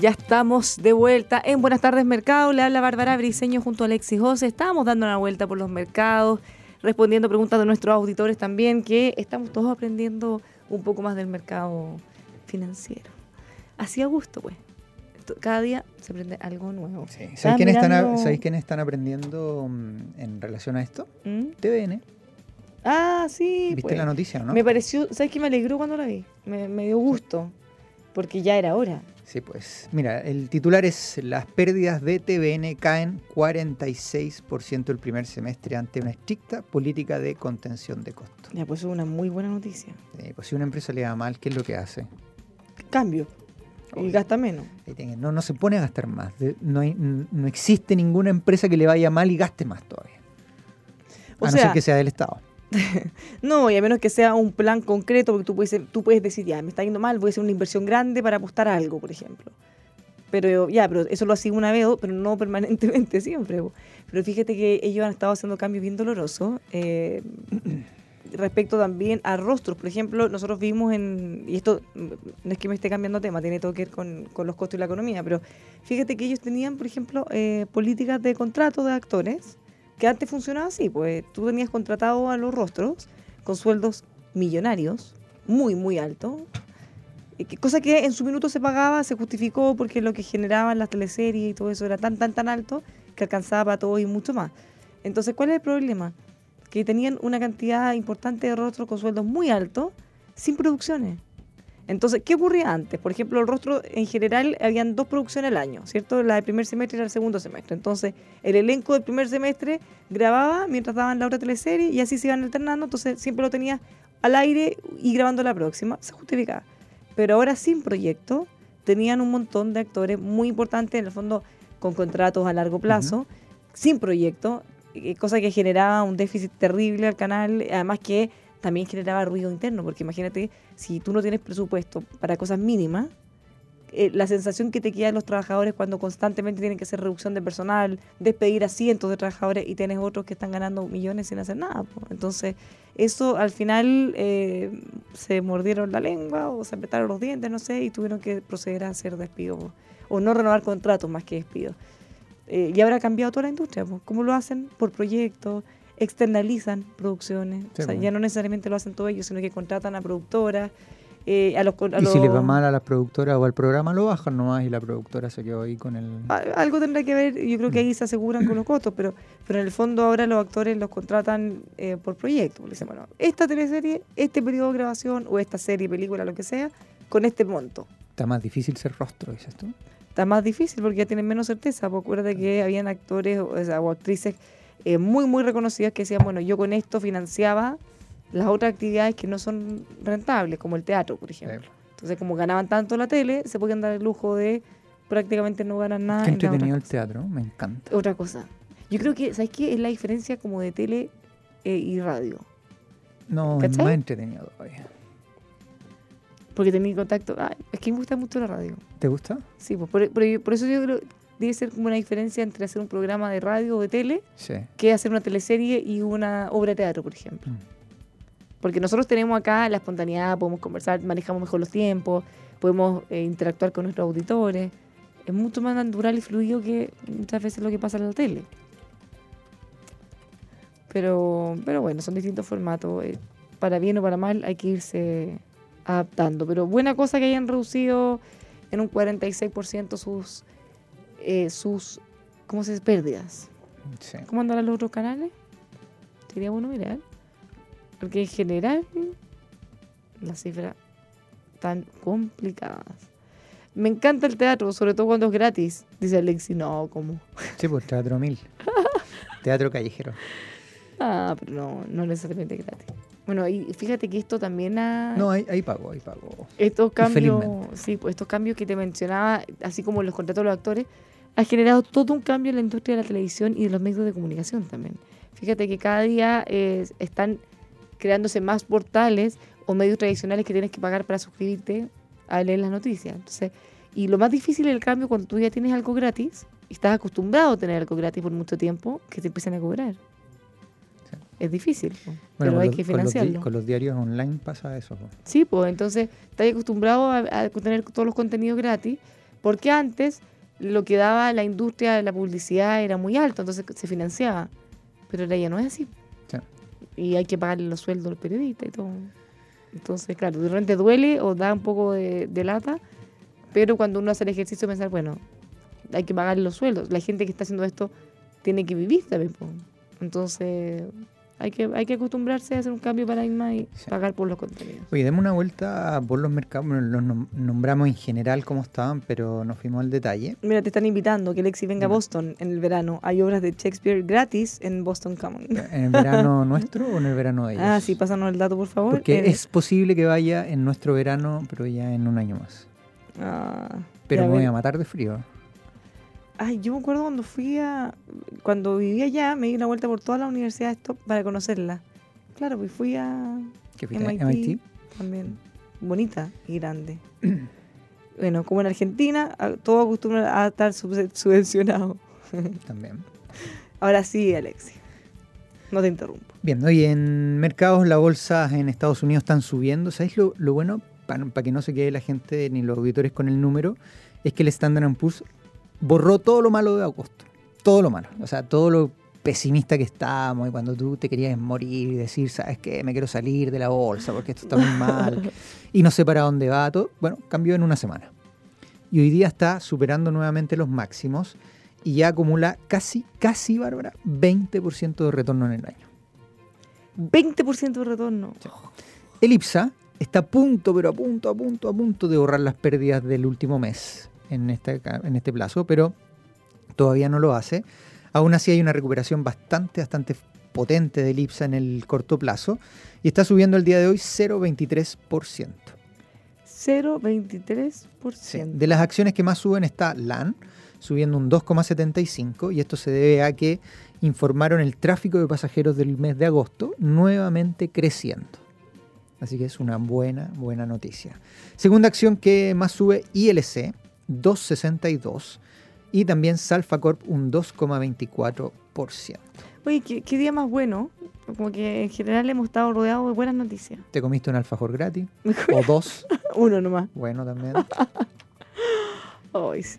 Ya estamos de vuelta en Buenas tardes Mercado. Le habla Bárbara Briseño junto a Alexis José. Estábamos dando una vuelta por los mercados, respondiendo preguntas de nuestros auditores también, que estamos todos aprendiendo un poco más del mercado financiero. Así a gusto, pues. Cada día se aprende algo nuevo. Estaba ¿Sabéis quiénes están, a- mirando- ¿sabéis quiénes están aprendiendo mm, en relación a esto? ¿Mm? TVN. Ah, sí. ¿Viste pues. la noticia, no? Me pareció, ¿sabes qué me alegró cuando la vi? Me, me dio gusto, porque ya era hora. Sí, pues. Mira, el titular es Las pérdidas de TVN caen 46% el primer semestre ante una estricta política de contención de costos. Ya, pues es una muy buena noticia. Eh, pues si una empresa le va mal, ¿qué es lo que hace? Cambio. Y gasta menos. No, no se pone a gastar más. No, hay- no existe ninguna empresa que le vaya mal y gaste más todavía. O a no sea- ser que sea del Estado. No, y a menos que sea un plan concreto, porque tú puedes, tú puedes decir, ya, me está yendo mal, voy a hacer una inversión grande para apostar a algo, por ejemplo. Pero ya, pero eso lo hacía una vez, pero no permanentemente siempre. Pero fíjate que ellos han estado haciendo cambios bien dolorosos. eh, respecto también a rostros. Por ejemplo, nosotros vimos en, y esto no es que me esté cambiando tema, tiene todo que ver con, con los costos y la economía, pero fíjate que ellos tenían, por ejemplo, eh, políticas de contrato de actores que antes funcionaba así, pues tú tenías contratado a los rostros con sueldos millonarios, muy, muy altos, cosa que en su minuto se pagaba, se justificó porque lo que generaban las teleseries y todo eso era tan, tan, tan alto que alcanzaba para todo y mucho más. Entonces, ¿cuál es el problema? Que tenían una cantidad importante de rostros con sueldos muy altos sin producciones. Entonces, ¿qué ocurría antes? Por ejemplo, el rostro en general habían dos producciones al año, ¿cierto? La del primer semestre y la del segundo semestre. Entonces, el elenco del primer semestre grababa mientras daban la otra teleserie y así se iban alternando. Entonces, siempre lo tenía al aire y grabando la próxima. Se justificaba. Pero ahora sin proyecto, tenían un montón de actores muy importantes, en el fondo con contratos a largo plazo, sin proyecto, cosa que generaba un déficit terrible al canal, además que también generaba ruido interno, porque imagínate, si tú no tienes presupuesto para cosas mínimas, eh, la sensación que te quedan los trabajadores cuando constantemente tienen que hacer reducción de personal, despedir a cientos de trabajadores y tienes otros que están ganando millones sin hacer nada. Entonces, eso al final eh, se mordieron la lengua o se apretaron los dientes, no sé, y tuvieron que proceder a hacer despidos o no renovar contratos más que despidos. Eh, y ahora ha cambiado toda la industria. po. ¿Cómo lo hacen? Por proyectos, externalizan producciones. Sí, o sea, po. ya no necesariamente lo hacen todos ellos, sino que contratan a productoras. eh, a los, a Y si les va los- mal a las productoras o al programa, lo bajan nomás y la productora se quedó ahí con el... Algo tendrá que ver, yo creo que ahí se aseguran con los costos, pero, pero en el fondo ahora los actores los contratan eh, por proyecto. Le dicen, bueno, esta teleserie, este periodo de grabación o esta serie, película, lo que sea, con este monto. Está más difícil ser rostro, dices tú. Está más difícil porque ya tienen menos certeza. Porque acuérdate que habían actores o, o sea, o actrices eh, muy, muy reconocidas que decían, bueno, yo con esto financiaba las otras actividades que no son rentables, como el teatro, por ejemplo. Entonces, como ganaban tanto la tele, se podían dar el lujo de prácticamente no ganar nada. Qué en entretenido el teatro, me encanta. otra cosa. Yo creo que, ¿sabes qué? Es la diferencia como de tele eh, y radio. No, es ¿Cachai? más entretenido todavía. Porque tenía contacto. Ay, es que me gusta mucho la radio. ¿Te gusta? Sí, pues por, por- por eso yo creo debe ser como una diferencia entre hacer un programa de radio o de tele Sí. que hacer una teleserie y una obra de teatro, por ejemplo. Mm. Porque nosotros tenemos acá la espontaneidad, podemos conversar, manejamos mejor los tiempos, podemos eh, interactuar con nuestros auditores. Es mucho más natural y fluido que muchas veces lo que pasa en la tele. Pero, pero bueno, son distintos formatos. eh, para bien o para mal hay que irse adaptando. Pero buena cosa que hayan reducido en un 46% sus, eh, sus ¿cómo se dice? pérdidas. sí. ¿Cómo andan los otros canales? Sería bueno mirar. Porque en general las cifras están complicadas. Me encanta el teatro, sobre todo cuando es gratis. Dice Alexi, no, ¿cómo? Sí, pues Teatro Mil. Teatro callejero. Ah, pero no, no necesariamente gratis. Bueno, y fíjate que esto también ha... No, ahí, ahí pago, ahí pago. Estos cambios, sí, pues estos cambios que te mencionaba, así como los contratos de los actores, ha generado todo un cambio en la industria de la televisión y de los medios de comunicación también. Fíjate que cada día eh, están creándose más portales o medios tradicionales que tienes que pagar para suscribirte a leer las noticias. Entonces, y lo más difícil es el cambio cuando tú ya tienes algo gratis y estás acostumbrado a tener algo gratis por mucho tiempo, que te empiezan a cobrar. Es difícil, po, Bueno, pero hay los- que con los di- financiarlo. Con los, diarios online pasa eso. po. Sí, pues entonces estás acostumbrado a, a tener todos los contenidos gratis, porque antes lo que daba la industria de la publicidad era muy alto, entonces se financiaba. Pero ahora ya no es así. Sí. Y hay que pagarle los sueldos a los periodistas y todo. Entonces, claro, de repente duele o da un poco de, de lata, pero cuando uno hace el ejercicio de pensar, bueno, hay que pagarle los sueldos. La gente que está haciendo esto tiene que vivir también. po. Entonces, hay que, hay que acostumbrarse a hacer un cambio de paradigma y Sí. pagar por los contenidos. Oye, demos una vuelta por los mercados. Bueno, los nom- nombramos en general cómo estaban, pero nos fuimos al detalle. Mira, te están invitando que Lexi venga a. Boston en el verano. Hay obras de Shakespeare gratis en Boston Common. ¿En el verano nuestro o en el verano de ellos? Ah, sí, pásanos el dato, por favor. Porque Eh, es posible que vaya en nuestro verano, pero ya en un año más. ah, Pero me voy a matar de frío. Ay, yo me acuerdo cuando fui a... Cuando vivía allá, me di una vuelta por todas las universidades para conocerla. Claro, pues fui a ¿Qué fuiste? MIT, MIT? también. Bonita y grande. bueno, como en Argentina, a- todo acostumbra a estar sub- subvencionado. También. Ahora sí, Alexi. No te interrumpo. Bien, hoy en mercados las bolsas en Estados Unidos están subiendo. ¿Sabéis lo, lo bueno? Para, para que no se quede la gente ni los auditores con el número, es que el Standard Poor's borró todo lo malo de agosto. Todo lo malo. O sea, todo lo pesimista que estábamos y cuando tú te querías morir y decir, ¿sabes qué? Me quiero salir de la bolsa porque esto está muy mal y no sé para dónde va. Todo, bueno, cambió en una semana. Y hoy día está superando nuevamente los máximos y ya acumula casi, casi, Bárbara, 20% de retorno en el año. 20% de retorno. El IPSA está a punto, pero a punto, a punto, a punto de borrar las pérdidas del último mes en este, ca- en este plazo, pero todavía no lo hace. Aún así hay una recuperación bastante, bastante potente del IPSA en el corto plazo y está subiendo el día de hoy 0,23%. 0,23%. Sí. De las acciones que más suben está LAN, subiendo un 2,75 y esto se debe a que informaron el tráfico de pasajeros del mes de agosto nuevamente creciendo. Así que es una buena, buena noticia. Segunda acción que más sube ILC, 2,62 y también Salfa Corp un 2,24%. Oye, ¿qué, qué día más bueno. Como que en general hemos estado rodeados de buenas noticias. ¿Te comiste un alfajor gratis? ¿O dos? Uno nomás. Bueno, también. Ay, sí.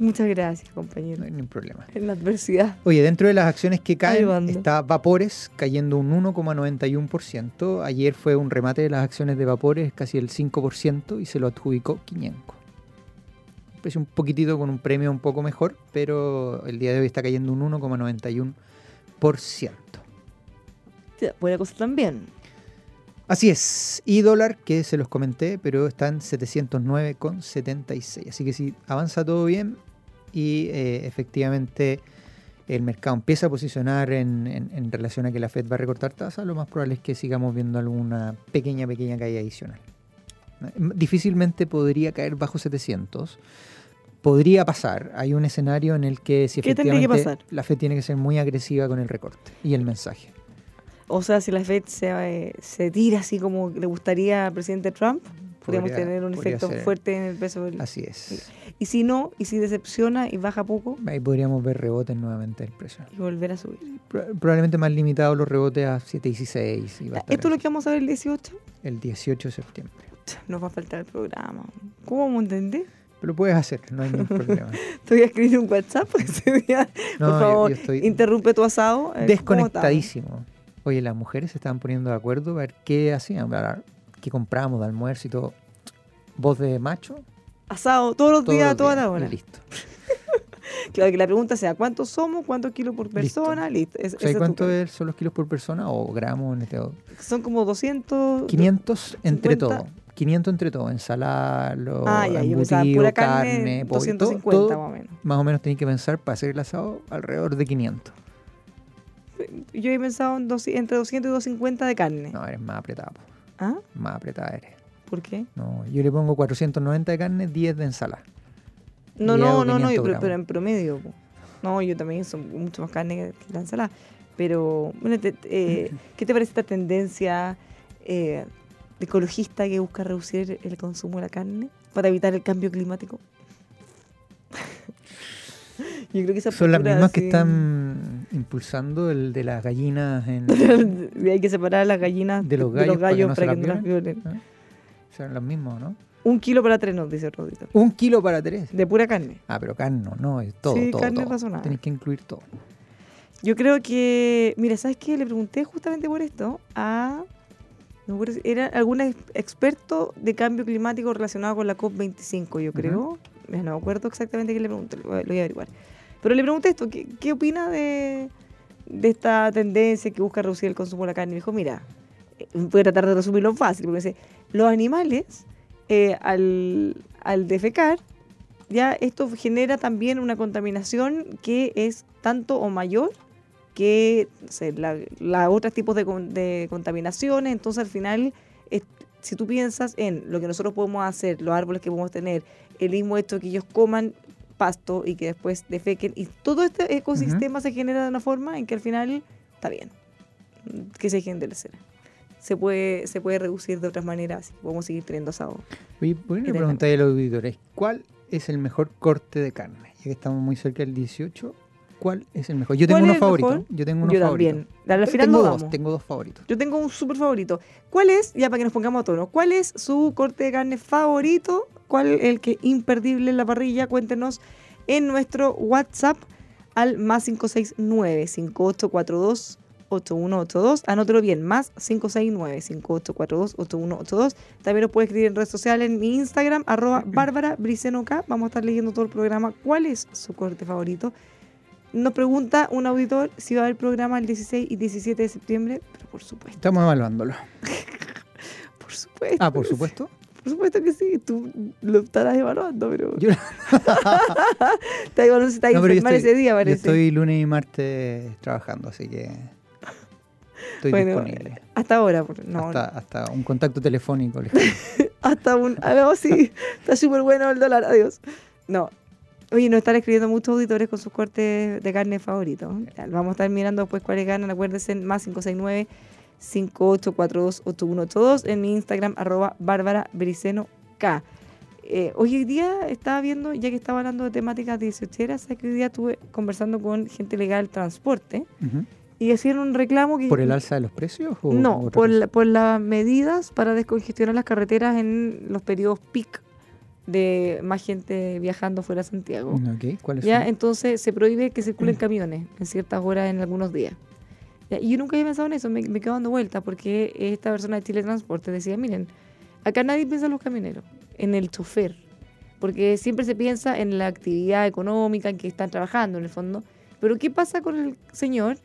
Muchas gracias, No compañero. hay ningún problema. En la adversidad. Oye, dentro de las acciones que caen está Vapores cayendo un 1,91%. Ayer fue un remate de las acciones de Vapores, casi el 5%, y se lo adjudicó Quiñenco. Precio un poquitito con un premio un poco mejor, pero el día de hoy está cayendo un 1,91%. Ya, Buena cosa también. Así es, y dólar que se los comenté, pero está en 709,76. Así que si avanza todo bien y eh, efectivamente el mercado empieza a posicionar en, en- en relación a que la Fed va a recortar tasas, lo más probable es que sigamos viendo alguna pequeña, pequeña caída adicional. Difícilmente podría caer bajo 700 podría pasar. Hay un escenario en el que si ¿Qué tendría que efectivamente pasar? la FED tiene que ser muy agresiva con el recorte y el mensaje. O sea, si la Fed se, eh, se tira así como le gustaría al presidente Trump, podríamos Podría- tener un efecto ser. fuerte en el peso del... Así es. Y si no, y si decepciona y baja poco, Ahí podríamos ver rebotes nuevamente del precio. y volver a subir. Pro- Probablemente más limitados los rebotes a 7.16 y va ¿Esto es lo que vamos a ver el 18? el 18 de septiembre. Nos va a faltar el programa. ¿Cómo vamos a entender? Pero lo puedes hacer, no hay ningún problema. Te voy a escribir un WhatsApp ese día. No, Por favor, yo estoy interrumpe tu asado. eh, ¿cómo Desconectadísimo. Oye, las mujeres se estaban poniendo de acuerdo para ver qué hacían, qué compramos de almuerzo y todo. Voz de macho. Asado todos los todos días, toda la hora. Listo. Claro, que la pregunta sea, ¿cuántos somos? ¿Cuántos kilos por persona? Listo. Es- ¿Sabes ese es tu cuánto plan. es- son los kilos por persona o gramos en este? Son como 200... 500 entre 50. todo. 500 entre todo. Ensalada, lo Ah, ya, embutido, pura carne, carne, pollo, 250 todo- todo más o menos. Más o menos tenéis que pensar para hacer el asado alrededor de 500. Yo he pensado en dos- entre 200 y 250 de carne. No, eres más apretado. ¿Ah? Más apretada eres. ¿Por qué? No, yo le pongo 490 de carne, 10 de ensalada. No, no, no, no, 500 pero, en promedio. po. No, yo también son mucho más carne que la ensalada. Pero, bueno, te- eh, ¿qué te parece esta tendencia eh, ecologista que busca reducir el consumo de la carne para evitar el cambio climático? yo creo que esa Son las mismas que están impulsando el de las gallinas en, Hay que separar a las gallinas de los gallos, para que no, para que no las violen. ¿eh? Son las mismas, ¿no? Un kilo para tres, nos dice Rodito. Un kilo para tres. De pura carne. Ah, pero carne no, no, es todo, Sí, todo, carne todo. razonable. Tienes que incluir todo. Yo creo que, mira, ¿sabes qué? Le pregunté justamente por esto a, no me acuerdo si era algún ex- experto de cambio climático relacionado con la COP25, yo creo. No me acuerdo exactamente qué le pregunté, lo voy a, averiguar. Pero le pregunté esto, ¿qué, qué opina de, de esta tendencia que busca reducir el consumo de la carne? Y dijo, mira, eh, voy a tratar de resumirlo fácil, porque dice, los animales eh, al, al defecar, ya esto genera también una contaminación que es tanto o mayor que sé, la, la otros tipos de, de contaminaciones. Entonces, al final, es- si tú piensas en lo que nosotros podemos hacer, los árboles que podemos tener, el mismo hecho que ellos coman pasto y que después defequen, y todo este ecosistema se genera de una forma en que al final está bien, que se de hacer. Se puede, se puede reducir de otras maneras y podemos seguir teniendo asado. Oye, ¿por qué no le Eterna. preguntáis a los auditores cuál es el mejor corte de carne? Ya que estamos muy cerca del 18, ¿cuál es el mejor? Yo tengo ¿Cuál uno favorito. mejor? Yo tengo uno Yo favorito. también. Al final tengo dos, tengo dos favoritos. Yo tengo un súper favorito. ¿Cuál es, ya para que nos pongamos a tono, cuál es su corte de carne favorito? ¿Cuál es el que imperdible en la parrilla? Cuéntenos en nuestro WhatsApp al más 569-5842-8182. Anótelo bien, más 569-5842-8182. También nos puede escribir en redes sociales, en mi Instagram, arroba Bárbara. Vamos a estar leyendo todo el programa. ¿Cuál es su corte favorito? Nos pregunta un auditor si va a haber programa el 16 y 17 de septiembre, pero por supuesto, Estamos evaluándolo. por supuesto. Ah, por supuesto. Por supuesto que sí, tú lo estarás evaluando, pero. Yo- evaluando si No, estoy- ese día, Yo estoy lunes y martes trabajando, así que estoy Bueno, disponible. Hasta ahora, por- no, hasta, hasta un contacto telefónico. hasta un. Ah, no, sí, está súper bueno el dólar, adiós. No. Oye, nos están escribiendo muchos auditores con sus cortes de carne favoritos. Vamos a estar mirando después cuáles ganan. Acuérdense, más 569 5842-8182 en mi Instagram, arroba Bárbara Briceno K. Eh, hoy día estaba viendo, ya que estaba hablando de temáticas 18 ¿sabes que hoy día estuve conversando con gente legal del transporte y hacían un reclamo que... ¿Por el alza de los precios? O No, por, la- por las medidas para descongestionar las carreteras en los periodos peak de más gente viajando fuera de Santiago. Ok, ¿cuáles Ya, son? entonces se prohíbe que circulen camiones en ciertas horas en algunos días. Ya, y yo nunca había pensado en eso, me, me quedo dando vuelta porque esta persona de Chile Transporte decía, miren, acá nadie piensa en los camioneros, en el chofer, porque siempre se piensa en la actividad económica en que están trabajando en el fondo, pero ¿qué pasa con el señor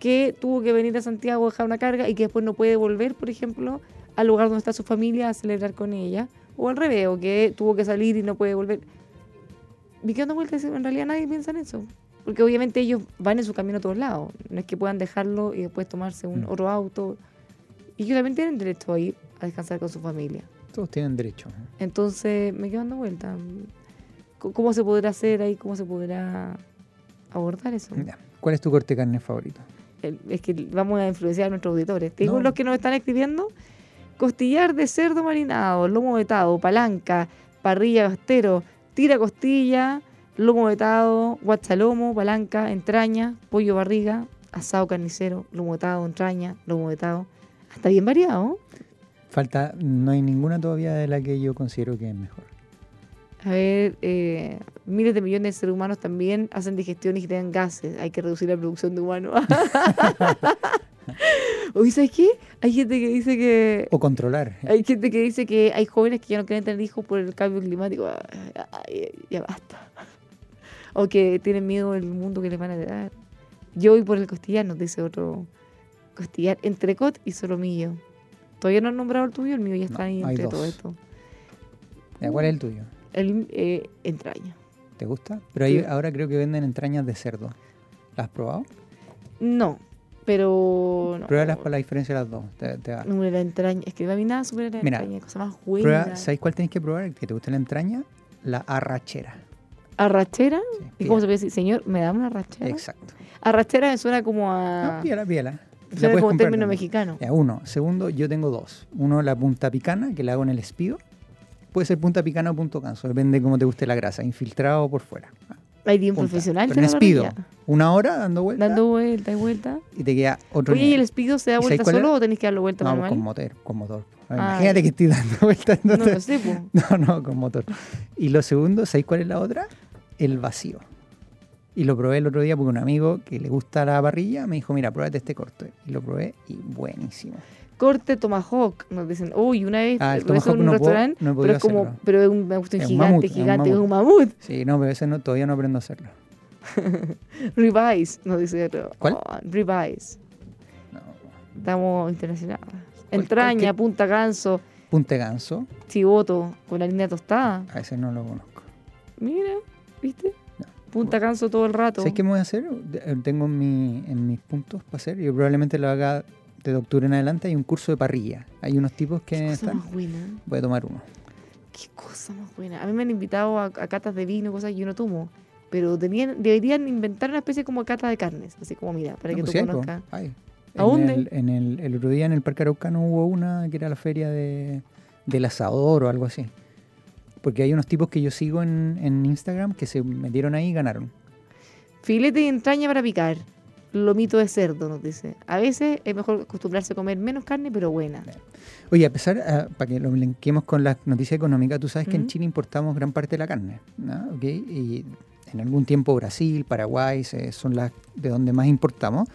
que tuvo que venir a Santiago a dejar una carga y que después no puede volver, por ejemplo, al lugar donde está su familia a celebrar con ella? O al revés, o que tuvo que salir y no puede volver me quedo dando vueltas, en realidad nadie piensa en eso. Porque obviamente ellos van en su camino a todos lados. No es que puedan dejarlo y después tomarse un Mm. otro auto. Y ellos también tienen derecho a ir a descansar con su familia. Todos tienen derecho. Entonces me quedo dando vueltas. ¿Cómo se podrá hacer ahí? ¿Cómo se podrá abordar eso? ¿Cuál es tu corte de carne favorito? Es que vamos a influenciar a nuestros auditores. Te digo No. los que nos están escribiendo. Costillar de cerdo marinado, lomo vetado, palanca, parrilla bastero, tira costilla, lomo vetado, guachalomo, palanca, entraña, pollo barriga, asado carnicero, lomo vetado, entraña, lomo vetado. Está bien variado. Falta, no hay ninguna todavía de la que yo considero que es mejor. A ver, eh, miles de millones de seres humanos también hacen digestión y generan gases. Hay que reducir la producción de humanos. Oye, ¿sabes qué? Hay gente que dice que O controlar. Hay gente que dice que hay jóvenes que ya no quieren tener hijos por el cambio climático. Ay, ay, ya basta. O que tienen miedo del mundo que les van a dar. Yo voy por el costillar, nos dice otro costillar, entrecot y solomillo. Todavía no han nombrado el tuyo, el mío ya está No, ahí entre todo esto. ¿Cuál es el tuyo? El eh, entraña. ¿Te gusta? Pero ahí Sí. ahora creo que venden entrañas de cerdo. ¿Las has probado? No, pero. No. Pruébalas para la diferencia de las dos. Te, te va. No, la entraña. Es que a mí nada supera la Mira, entraña, cosa más buena. Prueba, ¿Sabéis cuál tenéis que probar? ¿Que te gusta la entraña? La arrachera. ¿Arrachera? Sí, ¿Y cómo se puede decir? Señor, ¿me da una arrachera? Exacto. Arrachera me suena como a. No, pídela, pídela. La suena como comprar término mexicano. Ya, uno. Segundo, yo tengo dos. Uno, la punta picana, que la hago en el espido. Puede ser punta picana o punto canso, depende de cómo te guste la grasa, infiltrado o por fuera. Hay bien Punta. profesional la espido, parrilla. una hora dando vueltas Dando vuelta y vuelta. y te queda otro Oye, ¿y el espido se da ¿Y sabéis vuelta solo o tenés que darlo vuelta No, manual? con motor, con motor. Ah, Imagínate que estoy dando vueltas. No te- sé. No, no, con motor. Y lo segundo, ¿sabéis cuál es la otra? El vacío. Y lo probé el otro día porque un amigo que le gusta la parrilla me dijo, mira, pruébate este corte. Y lo probé y buenísimo. Corte Tomahawk, nos dicen. Uy, una vez Ah, el lo hice en un no puedo- restaurante, no pero es como, pero es un, me gusta un Es gigante, mamut, gigante, es un mamut. Sí, no, pero ese no, todavía no aprendo a hacerlo. Ribeyes, nos dice otro. ¿Cuál? Oh, ribeyes. No. Estamos internacionales. ¿Cuál- Entraña, qué? punta ganso, Punte ganso, chivoto, con la línea tostada. a ese no lo conozco. Mira, ¿viste? Punta ganso todo el rato. ¿Sabes qué me voy a hacer? Eh, Tengo en, mi- en mis puntos para hacer. Yo probablemente lo haga de octubre en adelante. Hay un curso de parrilla. Hay unos tipos que Qué cosa están. más buena. Voy a tomar uno. Qué cosa más buena. A mí me han invitado a, a catas de vino, cosas que yo no tomo. Pero tenían, deberían inventar una especie como cata de carnes. Así como, mira, para No, que pues tú po. conozcas. Hay. ¿A En dónde? El, en el, el otro día en el Parque Araucano hubo una que era la feria de, del asador o algo así. Porque hay unos tipos que yo sigo en, en Instagram que se metieron ahí y ganaron. Filete y entraña para picar. Lomito de cerdo, nos dice. A veces es mejor acostumbrarse a comer menos carne, pero buena. Oye, a pesar, ah, para que lo linquemos con la noticia económica, tú sabes que en. Chile importamos gran parte de la carne, ¿no? ¿Ok? Y en algún tiempo Brasil, Paraguay se- son las de donde más importamos.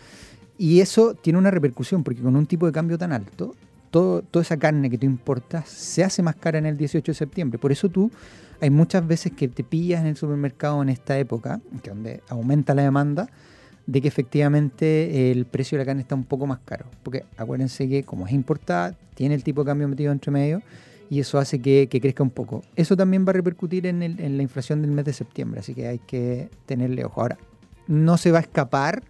Y eso tiene una repercusión, porque con un tipo de cambio tan alto, todo, toda esa carne que tú importas se hace más cara en el 18 de septiembre. Por eso tú, hay muchas veces que te pillas en el supermercado en esta época, que donde aumenta la demanda, de que efectivamente el precio de la carne está un poco más caro. Porque acuérdense que como es importada, tiene el tipo de cambio metido entre medio y eso hace que, que crezca un poco. Eso también va a repercutir en, el- en la inflación del mes de septiembre, así que hay que tenerle ojo. Ahora, no se va a escapar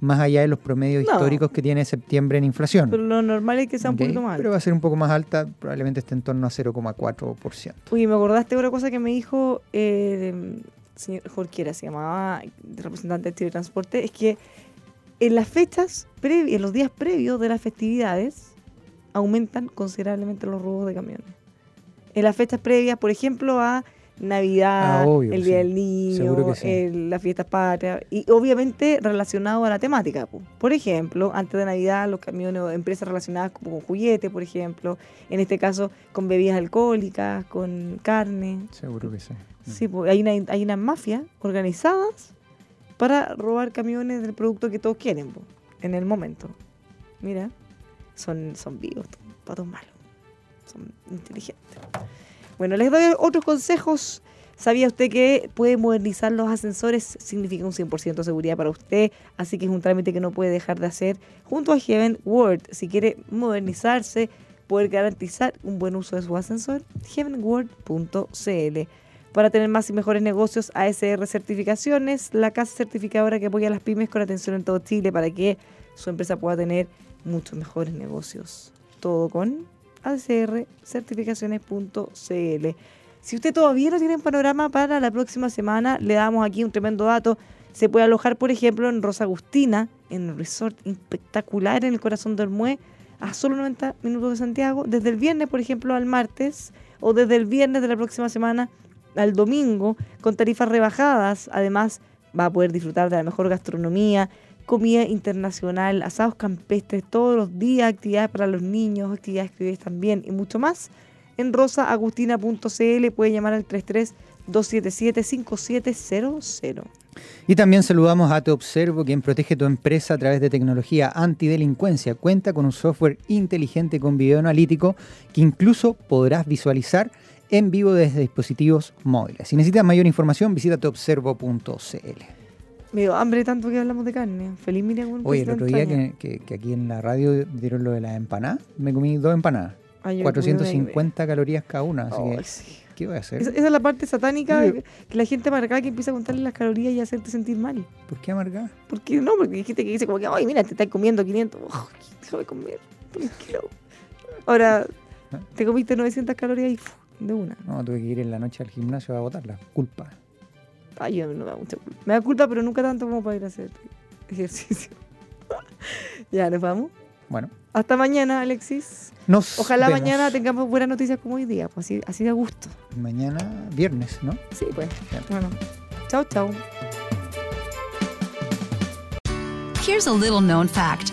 más allá de los promedios No. históricos que tiene septiembre en inflación. Pero lo normal es que sea un poquito más. Pero va a ser un poco más alta, probablemente esté en torno a 0,4%. Oye, me acordaste de una cosa que me dijo eh, señor Jorquera, se llamaba representante de Chile Transporte, es que en las fechas, previ- en los días previos de las festividades, aumentan considerablemente los robos de camiones. En las fechas previas, por ejemplo, a Navidad, Ah, obvio, el sí. Día del Niño, sí. el- las fiestas patrias, y obviamente relacionado a la temática. po. Por ejemplo, antes de Navidad, los camiones o empresas relacionadas como con juguete, por ejemplo, en este caso con bebidas alcohólicas, con carne. Seguro que sí. Sí, pues, hay, una, hay unas mafias organizadas para robar camiones del producto que todos quieren en el momento. Mira, son, son vivos, patos malos. Son inteligentes. Bueno, les doy otros consejos. ¿Sabía usted que puede modernizar los ascensores? Significa un 100% de seguridad para usted, así que es un trámite que no puede dejar de hacer junto a Heaven World. Si quiere modernizarse, poder garantizar un buen uso de su ascensor, heavenworld.cl. Para tener más y mejores negocios, ASR Certificaciones, la casa certificadora que apoya a las pymes con atención en todo Chile para que su empresa pueda tener muchos mejores negocios. Todo con ASR Certificaciones.cl. Si usted todavía no tiene un panorama para la próxima semana, le damos aquí un tremendo dato. Se puede alojar, por ejemplo, en Rosa Agustina, en un resort espectacular en el corazón del Mue, a solo 90 minutos de Santiago, desde el viernes, por ejemplo, al martes, o desde el viernes de la próxima semana al domingo, con tarifas rebajadas. Además, va a poder disfrutar de la mejor gastronomía, comida internacional, asados campestres todos los días, actividades para los niños, actividades escribir también y mucho más. En rosaagustina.cl puede llamar al 33 277 5700. Y también saludamos a Te Observo, quien protege tu empresa a través de tecnología antidelincuencia. Cuenta con un software inteligente con video analítico que incluso podrás visualizar en vivo desde dispositivos móviles. Si necesitas mayor información, visita teobservo.cl. Me dio hambre tanto que hablamos de carne. Feliz Miriam. Oye, el otro día que, que- que aquí en la radio dieron lo de las empanadas, me comí dos empanadas. Ah, comí 450 calorías cada una. Así Ay, que, sí. ¿qué voy a hacer? Esa, esa es la parte satánica Sí. que, que la gente amargada que empieza a contarle las calorías y hacerte sentir mal. ¿Por qué amargada? ¿Por qué no? Porque hay gente que dice como que, ay, mira, te estás comiendo 500. Ay, déjame comer, tranquilo. Ahora, ¿Eh? te comiste 900 calorías y. de una. No, tuve que ir en la noche al gimnasio a botarla. Culpa. Ay, yo no me da mucha culpa. Me da culpa, pero nunca tanto como para ir a hacer ejercicio. ya, nos vamos. Bueno, Hasta mañana, Alexis. nos Ojalá vemos mañana tengamos buenas noticias como hoy día, pues así, así de gusto. Mañana, viernes, ¿no? Sí, pues. Bueno, chao, chao. Here's a little known fact